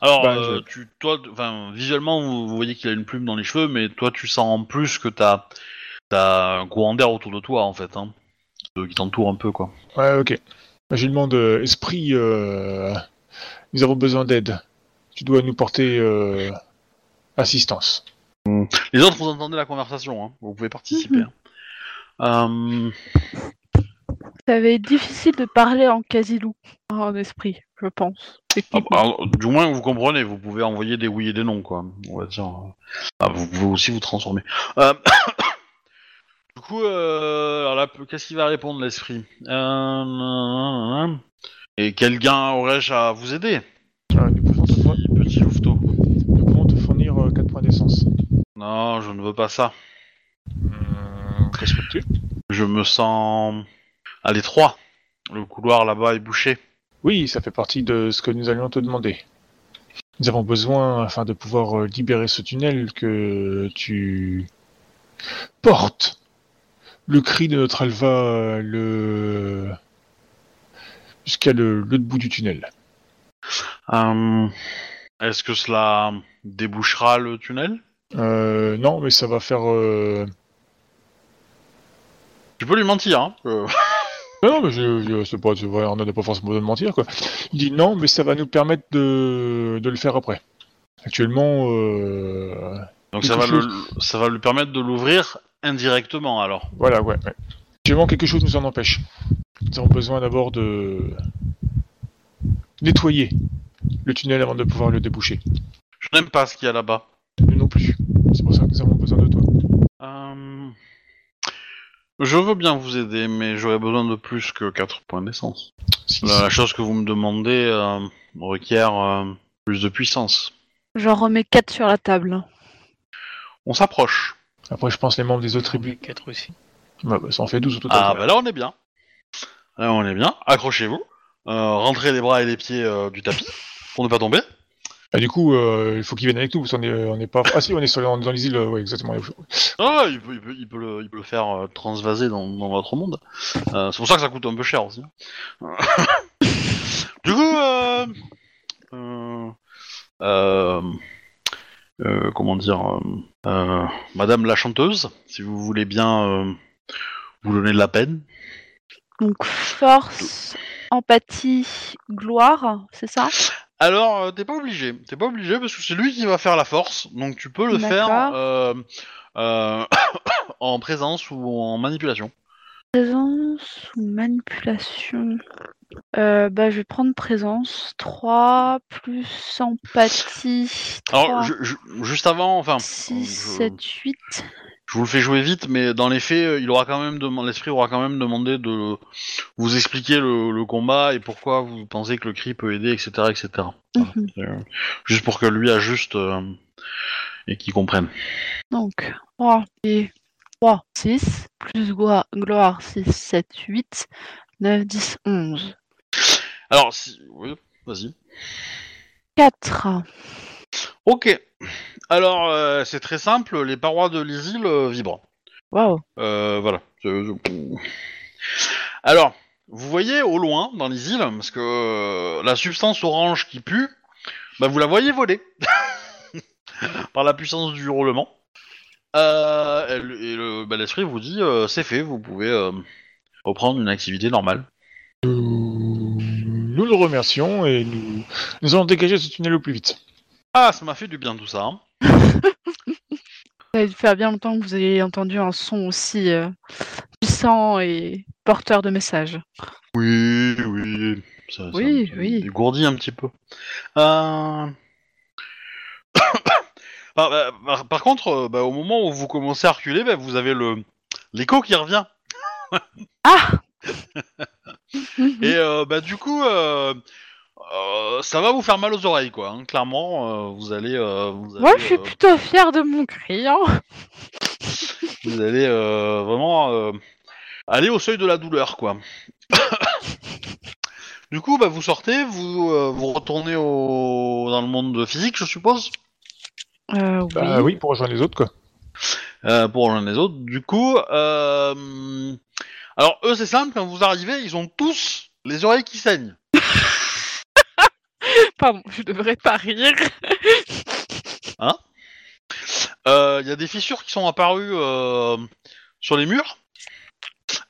Alors, Bah, euh, tu, toi, visuellement, vous, vous voyez qu'il a une plume dans les cheveux, mais toi, tu sens en plus que t'as as un courant d'air autour de toi, en fait, hein, qui t'entoure un peu, quoi. Ouais, ok. Je lui demande, euh, esprit, euh, nous avons besoin d'aide. Tu dois nous porter euh, assistance. Les autres, vous entendez la conversation, hein, vous pouvez participer. Mhm. hein. Euh, Ça va être difficile de parler en quasi-loup, en esprit, je pense. ah, techniquement. alors, du moins, vous comprenez, vous pouvez envoyer des oui et des non, quoi. On va dire. Ah, vous pouvez aussi vous transformer. Euh, du coup, euh, alors là, qu'est-ce qu'il va répondre, l'esprit Euh, Et quel gain aurais-je à vous aider? Ah, nous, pouvons te fournir, Petit, louveteau. nous pouvons te fournir 4 points d'essence. Non, je ne veux pas ça. Hum, respecté. Je me sens à l'étroit. Le couloir là-bas est bouché. Oui, ça fait partie de ce que nous allions te demander. Nous avons besoin, afin de pouvoir euh, libérer ce tunnel, que tu portes le cri de notre alva euh, le... jusqu'à le, le bout du tunnel. Euh, Est-ce que cela débouchera le tunnel? Euh, non, mais ça va faire... euh, Tu peux lui mentir, hein Non, mais je, je- c'est pas, on n'a pas forcément besoin de mentir, quoi. Il dit non, mais ça va nous permettre de, de le faire après. Actuellement, Donc ça va, chose. le, ça va lui permettre de l'ouvrir indirectement alors. voilà, ouais, ouais. Quelque chose nous en empêche. Nous avons besoin d'abord de nettoyer le tunnel avant de pouvoir le déboucher. Je n'aime pas ce qu'il y a là-bas. Nous non plus. C'est pour ça que nous avons besoin de toi. Euh, Je veux bien vous aider, mais j'aurais besoin de plus que 4 points d'essence. Si- La, la chose que vous me demandez euh, requiert euh, plus de puissance. J'en remets 4 sur la table. On s'approche. Après, je pense les membres des autres tribus. 4 aussi. Bah, bah, ça en fait 12 au total. Ah bah là on est bien. Là on est bien. Accrochez-vous. Euh, rentrez les bras et les pieds euh, du tapis pour ne pas tomber. Ah, du coup, euh, il faut qu'ils viennent avec nous, parce qu'on est, on est pas... Ah si, on est sur, dans, dans les îles, ouais, exactement. Ah, il peut, il peut, il peut le, il peut le faire euh, transvaser dans, dans votre monde. Euh, c'est pour ça que ça coûte un peu cher aussi. du coup, euh, euh, comment dire, euh, euh, Madame la chanteuse, si vous voulez bien euh, vous donner de la peine. Donc force, empathie, gloire, c'est ça? Alors, euh, t'es pas obligé. T'es pas obligé parce que c'est lui qui va faire la force, donc tu peux le faire euh, euh, en présence ou en manipulation. Présence ou manipulation? Euh, Bah je vais prendre présence. 3 plus empathie. 3, Alors, je- je- juste avant, enfin, 6, je- 7, 8. Je vous le fais jouer vite, mais dans les faits, euh, il aura quand même demandé, l'esprit aura quand même demandé de vous expliquer le, le combat et pourquoi vous pensez que le cri peut aider, etc., etc. Mhm. Euh, juste pour que lui ajuste euh, et qu'il comprenne. Donc 3 et 3, 6. Plus gloire, gloire 6, 7, 8. 9, 10, 11. Alors, si, oui, vas-y. 4. Ok. Alors, euh, c'est très simple. Les parois de l'isile euh, vibrent. Waouh. Euh, voilà. Alors, vous voyez au loin dans les îles, parce que euh, la substance orange qui pue, bah vous la voyez voler par la puissance du hurlement. Euh, et le- bah, l'esprit vous dit euh, c'est fait, vous pouvez euh, reprendre une activité normale. Nous, nous le remercions et nous, nous allons dégager ce tunnel au plus vite. Ah, ça m'a fait du bien tout ça. hein. Ça va faire bien longtemps que vous ayez entendu un son aussi euh, puissant et porteur de messages. Oui, oui. Ça, ça- Oui, ça oui. dégourdit un petit peu. Euh... par, bah, par- par contre, euh, bah, au moment où vous commencez à reculer, bah, vous avez le l'écho qui revient. Ah Et euh, bah, du coup, euh, euh, ça va vous faire mal aux oreilles, quoi. hein. Clairement, euh, vous allez. euh, vous Moi, allez, je suis euh, plutôt fière de mon cri. hein. Vous allez euh, vraiment euh, aller au seuil de la douleur, quoi. du coup, bah, vous sortez, vous, euh, vous retournez au... dans le monde physique, je suppose, Euh, oui. Bah oui, pour rejoindre les autres, quoi. euh, pour l'un des autres. Du coup, euh... alors eux, c'est simple, quand vous arrivez, ils ont tous les oreilles qui saignent. Pardon, je devrais pas rire. Euh, Il y a des fissures qui sont apparues euh, sur les murs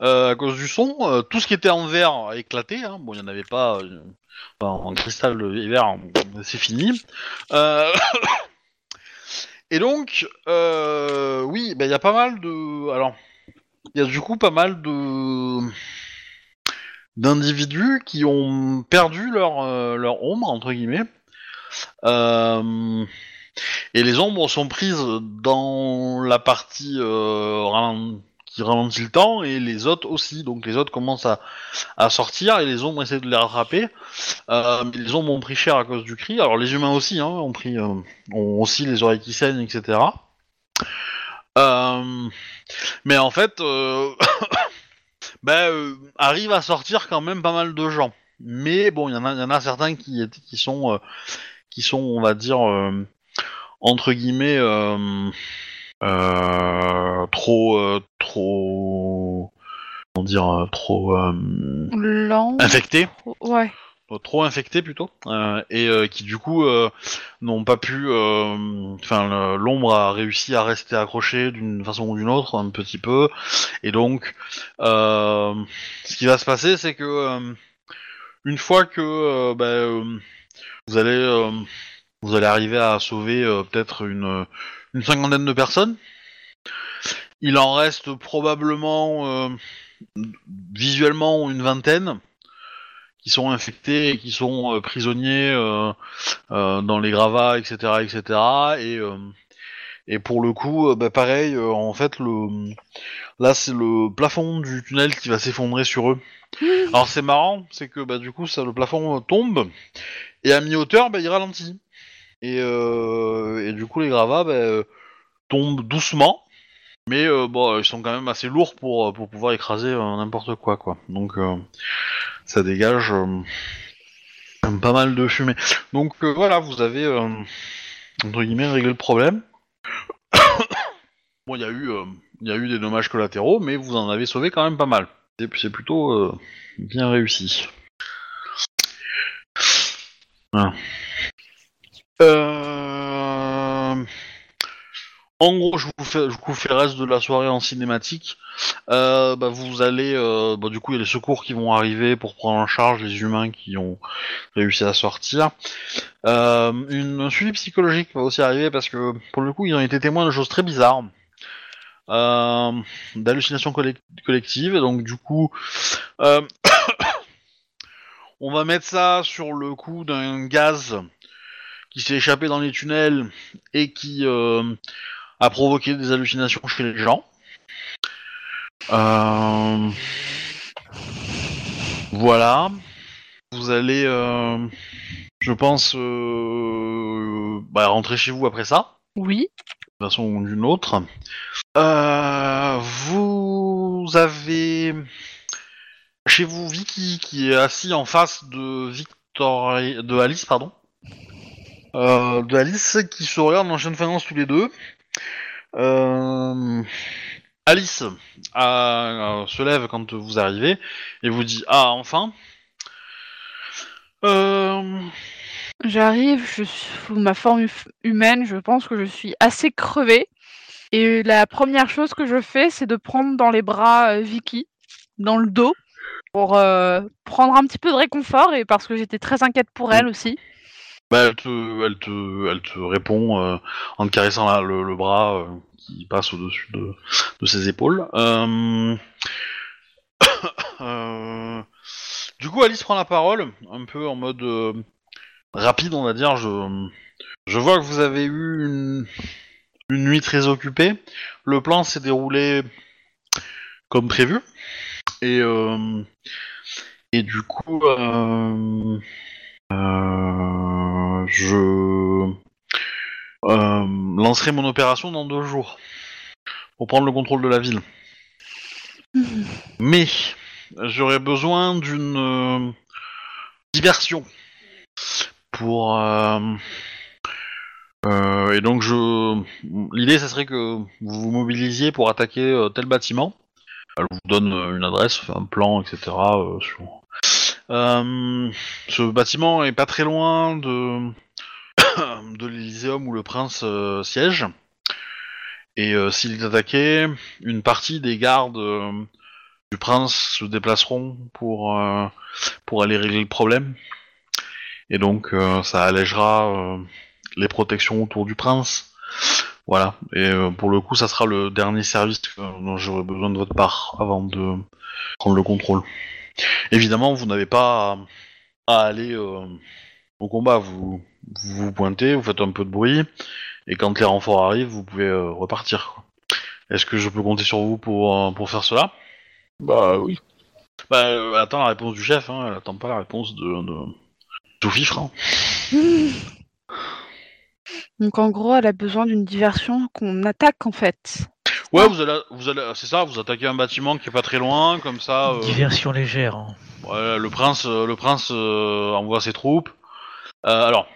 euh, à cause du son. Euh, tout ce qui était en verre a éclaté. Hein. Bon, il n'y en avait pas euh, enfin, en cristal et verre, c'est fini. Euh, et donc, euh, oui, ben, il y a pas mal de. Alors, il y a du coup pas mal de d'individus qui ont perdu leur euh, leur ombre entre guillemets. Euh, et les ombres sont prises dans la partie euh, qui ralentit le temps et les autres aussi. Donc les autres commencent à, à sortir et les ombres essaient de les rattraper. Euh, mais les ombres ont pris cher à cause du cri. Alors les humains aussi hein, ont pris, euh, ont aussi les oreilles qui saignent, etc. Euh, mais en fait, euh, arrive à sortir quand même pas mal de gens. Mais bon, il y en a, y en a certains qui, qui sont, qui sont, on va dire, entre guillemets, trop, euh, trop, comment dire, euh, trop euh, Lent. infectés, Ouais. euh, trop infectés plutôt, euh, et euh, qui du coup euh, n'ont pas pu, euh, enfin, l'ombre a réussi à rester accrochée d'une façon ou d'une autre un petit peu, et donc, euh, ce qui va se passer, c'est que euh, une fois que euh, bah, euh, vous allez euh, vous allez arriver à sauver euh, peut-être une, une cinquantaine de personnes. Il en reste probablement euh, visuellement une vingtaine qui sont infectés et qui sont euh, prisonniers euh, euh, dans les gravats, etc., etc. Et, euh, et pour le coup, bah, pareil, euh, en fait, le là c'est le plafond du tunnel qui va s'effondrer sur eux. Alors c'est marrant, c'est que bah, du coup ça, le plafond euh, tombe et à mi-hauteur, bah, il ralentit. Et, euh, et du coup, les gravats bah, euh, tombent doucement, mais euh, ils sont quand même assez lourds pour, pouvoir écraser n'importe quoi, quoi. Donc, ça dégage pas mal de fumée. Donc voilà, vous avez entre guillemets réglé le problème. bon, il y a eu, des dommages collatéraux, mais vous en avez sauvé quand même pas mal. C'est plutôt bien réussi. Voilà. Euh... En gros, je vous fais, je vous fais le reste de la soirée en cinématique. Euh, bah, vous allez, euh, bah, du coup, il y a les secours qui vont arriver pour prendre en charge les humains qui ont réussi à sortir. Euh, une, un suivi psychologique va aussi arriver parce que, pour le coup, ils ont été témoins de choses très bizarres, euh, d'hallucinations collec- collectives. Et donc, du coup, euh, on va mettre ça sur le coup d'un gaz qui s'est échappé dans les tunnels et qui euh, a provoqué des hallucinations chez les gens. Euh, Voilà. Vous allez, euh, je pense, bah, rentrer chez vous après ça, Oui. d'une façon ou d'une autre. Vous avez chez vous Vicky qui est assis en face de Victor, de Alice, pardon. Euh, de qui se regardent en chaîne finance tous les deux. Euh, Alice euh, se lève quand vous arrivez et vous dit Ah, enfin euh, J'arrive, je suis sous ma forme hu- humaine, je pense que je suis assez crevée. Et la première chose que je fais, c'est de prendre dans les bras Vicky, dans le dos, pour euh, prendre un petit peu de réconfort et parce que j'étais très inquiète pour elle aussi. Bah, elle, te, elle, te, répond euh, en te caressant la- le, bras euh, qui passe au-dessus de, ses épaules. Euh, Du coup, Alice prend la parole, un peu en mode rapide, on va dire. Je, vois que vous avez eu une, une nuit très occupée. Le plan s'est déroulé comme prévu. Et, et du coup, euh, je euh, lancerai mon opération dans deux jours. pour prendre le contrôle de la ville. Mais j'aurais besoin d'une euh, diversion pour et donc je l'idée ça serait que vous vous mobilisiez pour attaquer tel bâtiment. Elle vous donne une adresse, un plan, etc. sur- Euh, ce bâtiment est pas très loin de de où le prince euh, siège. Et euh, s'il est attaqué, une partie des gardes du prince se déplaceront pour, pour aller régler le problème. Et donc ça allègera euh, les protections autour du prince. Voilà. Et pour le coup, ça sera le dernier service dont j'aurai besoin de votre part avant de prendre le contrôle. Évidemment, vous n'avez pas à, à aller euh, au combat. Vous, vous vous pointez, vous faites un peu de bruit, et quand les renforts arrivent, vous pouvez euh, repartir. Est-ce que je peux compter sur vous pour, euh, pour faire cela? Bah oui. Bah, euh, elle attend la réponse du chef, hein, elle attend pas la réponse de, de... tout fifre. hein. Donc en gros, elle a besoin d'une diversion qu'on attaque en fait. Ouais, vous allez, vous allez, c'est ça, vous attaquez un bâtiment qui est pas très loin, comme ça. euh, Diversion légère. hein. ouais, le prince, euh, le prince euh, envoie ses troupes. Euh, alors,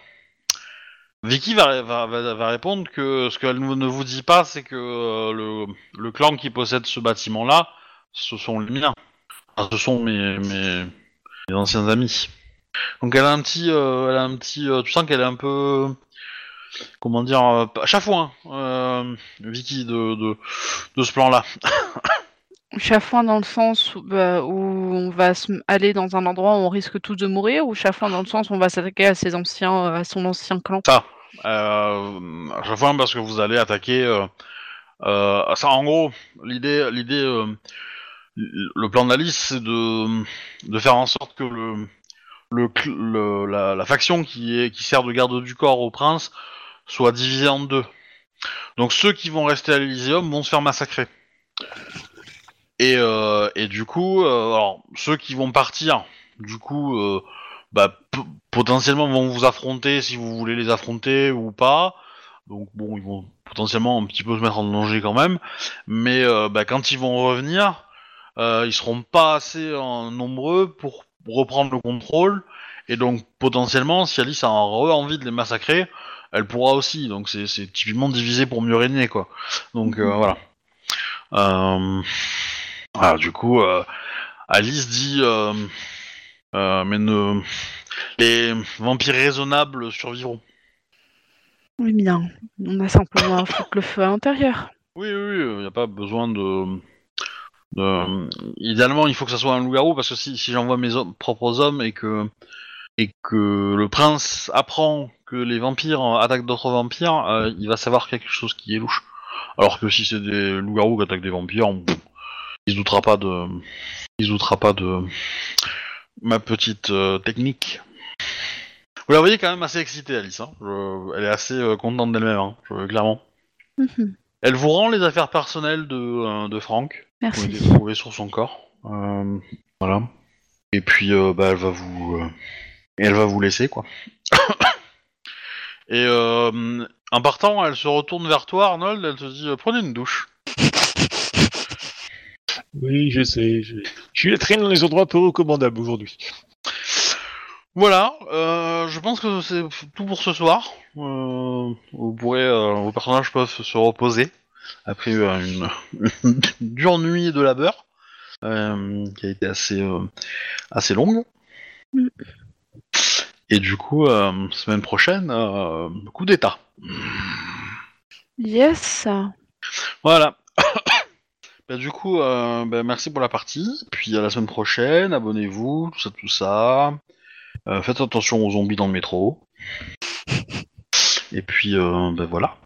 Vicky va, va, va, va répondre que ce qu'elle ne vous dit pas, c'est que euh, le, le clan qui possède ce bâtiment-là, ce sont les miens. Enfin, ce sont mes, mes, mes anciens amis. Donc elle a un petit, euh, elle a un petit, euh, tu sens qu'elle est un peu, comment dire, euh, à chaque fois, hein, euh, Vicky de, de, de ce plan-là. Chafouin dans le sens où, bah, où on va aller dans un endroit où on risque tous de mourir, ou chafouin dans le sens où on va s'attaquer à ses anciens, à son ancien clan? Ça, euh, à chaque fois parce que vous allez attaquer. Euh, euh, ça, en gros, l'idée, l'idée, euh, le plan d'Alice, c'est de, de faire en sorte que le, le, la, la faction qui est qui sert de garde du corps au prince soit divisée en deux. Donc ceux qui vont rester à l'Elyséeum vont se faire massacrer. Et, euh, et du coup, euh, alors ceux qui vont partir, du coup, euh, bah, potentiellement vont vous affronter si vous voulez les affronter ou pas. Donc bon, ils vont potentiellement un petit peu se mettre en danger quand même. Mais bah, quand ils vont revenir, ils seront pas assez nombreux pour reprendre le contrôle. Et donc potentiellement, si Alice a envie de les massacrer, elle pourra aussi. Donc c'est typiquement divisé pour mieux régner quoi. Donc euh, voilà. Euh, voilà, du coup, euh, Alice dit, mais ne, les vampires raisonnables survivront. Oui, bien. On a simplement à foutre le feu à l'intérieur. Oui, oui, il n'y a pas besoin de, de- Idéalement, il faut que ça soit un loup-garou, parce que si, si j'envoie mes hommes- propres hommes et que, et que le prince apprend que les vampires attaquent d'autres vampires, euh, il va savoir quelque chose qui est louche. Alors que si c'est des loups-garous qui attaquent des vampires, il se doutera pas de... Il se doutera pas de ma petite euh, technique. Vous la voyez quand même assez excitée, Alice. hein. Je- Elle est assez euh, contente d'elle-même, hein, je- clairement. Mhm. Elle vous rend les affaires personnelles de, euh, de Franck, Merci. été trouvées sur son corps. Euh, voilà. Et puis, euh, bah, elle va vous, euh, et elle va vous laisser, quoi. et euh, en partant, elle se retourne vers toi, Arnold. Elle te dit euh, prenez une douche. Oui, je sais. Je, je suis traîné dans les endroits peu recommandables aujourd'hui. Voilà. euh, je pense que c'est tout pour ce soir. Euh, vous pourrez, euh, vos personnages peuvent se reposer après euh, une, une dure nuit de labeur euh, qui a été assez euh, assez longue. Et du coup, euh, semaine prochaine, euh, coup d'état. Yes. Voilà. Bah, du coup, euh, bah, merci pour la partie. Puis à la semaine prochaine, abonnez-vous, tout ça, tout ça. Faites attention aux zombies dans le métro. Et puis, bah, voilà.